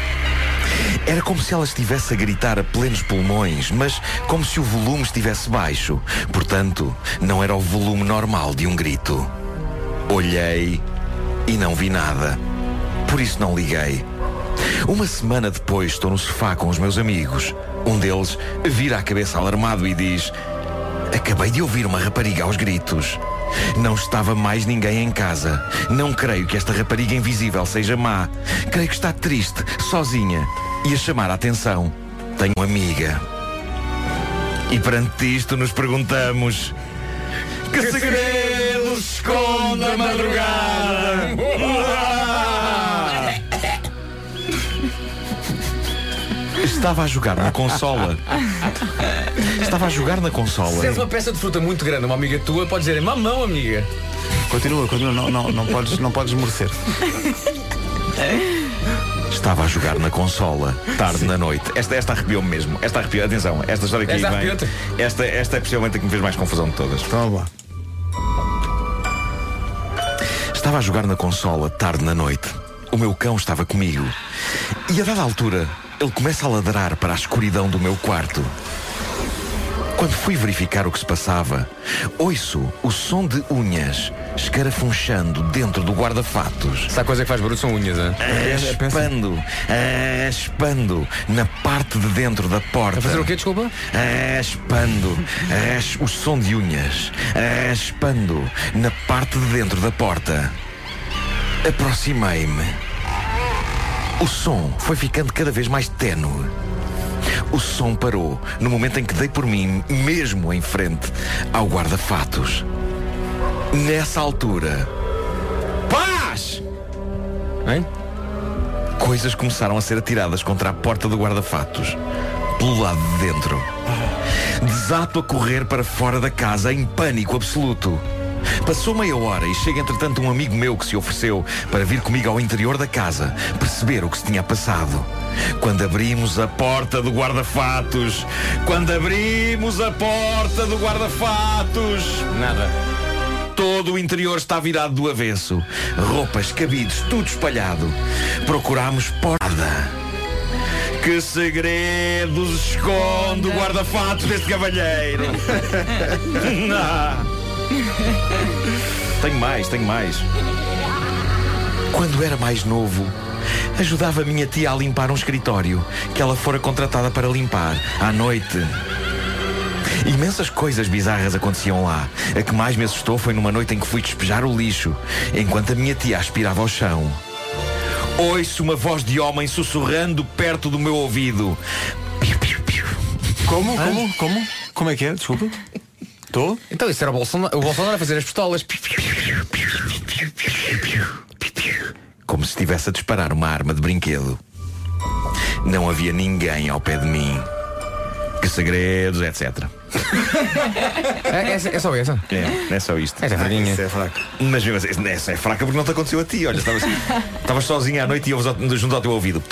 Era como se ela estivesse a gritar a plenos pulmões, mas como se o volume estivesse baixo. Portanto, não era o volume normal de um grito. Olhei e não vi nada. Por isso não liguei. Uma semana depois estou no sofá com os meus amigos. Um deles vira a cabeça alarmado e diz Acabei de ouvir uma rapariga aos gritos. Não estava mais ninguém em casa. Não creio que esta rapariga invisível seja má. Creio que está triste, sozinha. E a chamar a atenção. Tenho uma amiga. E perante isto nos perguntamos Que segredos esconde a madrugada? Estava a jogar na consola. Estava a jogar na consola. Se és uma peça de fruta muito grande, uma amiga tua, pode dizer mamão, amiga. Continua, continua, não, não, não, podes, não podes merecer. Estava a jogar na consola, tarde na noite. Esta, esta arrepiou-me mesmo. Esta arrepiou. Atenção, esta história que aí Esta vem. arrepiou-te? Esta, esta é possivelmente a que me fez mais confusão de todas. Então. Estava a jogar na consola, tarde na noite. O meu cão estava comigo. E a dada altura, ele começa a ladrar para a escuridão do meu quarto. Quando fui verificar o que se passava, ouço o som de unhas escarafunchando dentro do guarda-fatos. Há coisa que faz barulho são unhas, hein? Espando, espando na parte de dentro da porta. A fazer o quê, desculpa? Espando o som de unhas. Espando na parte de dentro da porta. Aproximei-me. O som foi ficando cada vez mais ténue. O som parou no momento em que dei por mim, mesmo em frente ao guarda-fatos. Nessa altura. Paz! Hein? Coisas começaram a ser atiradas contra a porta do guarda-fatos. Pelo lado de dentro. Desato a correr para fora da casa em pânico absoluto. Passou meia hora e chega entretanto um amigo meu que se ofereceu para vir comigo ao interior da casa, perceber o que se tinha passado. Quando abrimos a porta do guarda-fatos, quando abrimos a porta do guarda-fatos, Nada. Todo o interior está virado do avesso. Roupas, cabides, tudo espalhado. Procurámos porta. Que segredos esconde o guarda-fatos deste cavalheiro? Não. Tenho mais, tenho mais. Quando era mais novo, ajudava a minha tia a limpar um escritório que ela fora contratada para limpar à noite. Imensas coisas bizarras aconteciam lá. A que mais me assustou foi numa noite em que fui despejar o lixo, enquanto a minha tia aspirava ao chão. Ouço uma voz de homem sussurrando perto do meu ouvido. Como? Como? Como? Como é que é? Desculpa. Estou? Então isso era o Bolsonaro, o Bolsonaro a fazer as pistolas. Como se estivesse a disparar uma arma de brinquedo. Não havia ninguém ao pé de mim. Que segredos, etc. É, é, é só essa? É, é só isto. Essa é fraquinha. Isso é fraco. Mas mesmo assim, essa é fraca porque não te aconteceu a ti. Olha, estavas estavas sozinho à noite e ouves junto ao teu ouvido.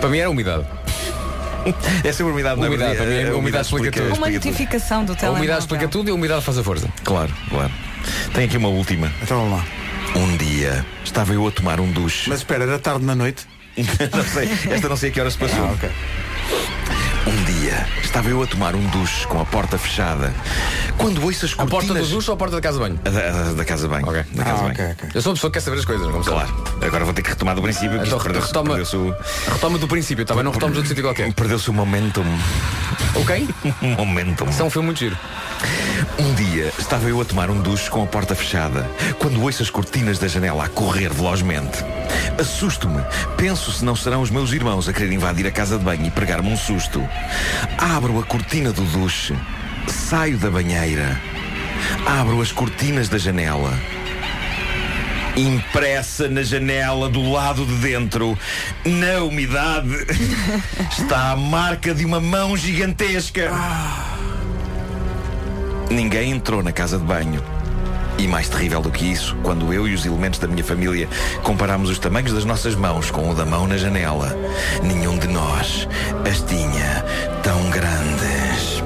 Para mim era umidade. É sempre umidade, não é? Umidade, para mim, a umidade explica tudo. Uma notificação do A telemóvel. umidade explica tudo e a umidade faz a força. Claro, claro. Tem aqui uma última. Então vamos lá. Um dia estava eu a tomar um duche. Mas espera, era tarde na noite? não sei, esta não sei a que hora se passou. Ah, ok. Um dia estava eu a tomar um duche com a porta fechada. Quando ouço as A cortinas... porta do duche ou a porta da casa de banho? A Da, a da casa bem. Ok. Da casa Ah, bem. ok, ok. Eu sou uma pessoa que quer saber as coisas, como Claro. Agora vou ter que retomar do princípio. que Então, retoma- perdeu-se o, Retoma do princípio, também não retomas outro sítio qualquer. perdeu-se o momentum. Ok? momentum. Isso é um filme muito giro. Um dia estava eu a tomar um duche com a porta fechada, quando ouço as cortinas da janela a correr velozmente. Assusto-me. Penso se não serão os meus irmãos a querer invadir a casa de banho e pregar-me um susto. Abro a cortina do duche, saio da banheira, abro as cortinas da janela. Impressa na janela do lado de dentro, na umidade, está a marca de uma mão gigantesca. Ninguém entrou na casa de banho. E mais terrível do que isso, quando eu e os elementos da minha família comparámos os tamanhos das nossas mãos com o da mão na janela, nenhum de nós as tinha tão grandes.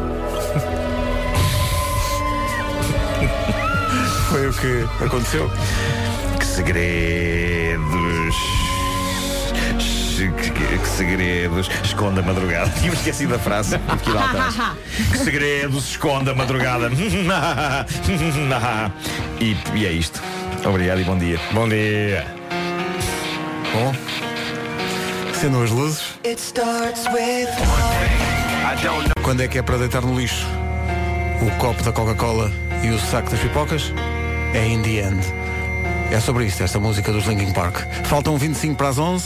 Foi o que aconteceu? Que segredos. Que, que- que segredos esconde a madrugada. Tinha esquecido da frase. Que ir lá atrás. Que segredos esconde a madrugada. e, e é isto. Obrigado e bom dia. Bom dia. Bom. Acendam as luzes. Quando é que é para deitar no lixo o copo da Coca-Cola e o saco das pipocas? É in the end. É sobre isto, esta música dos Linkin Park. Faltam 25 para as 11.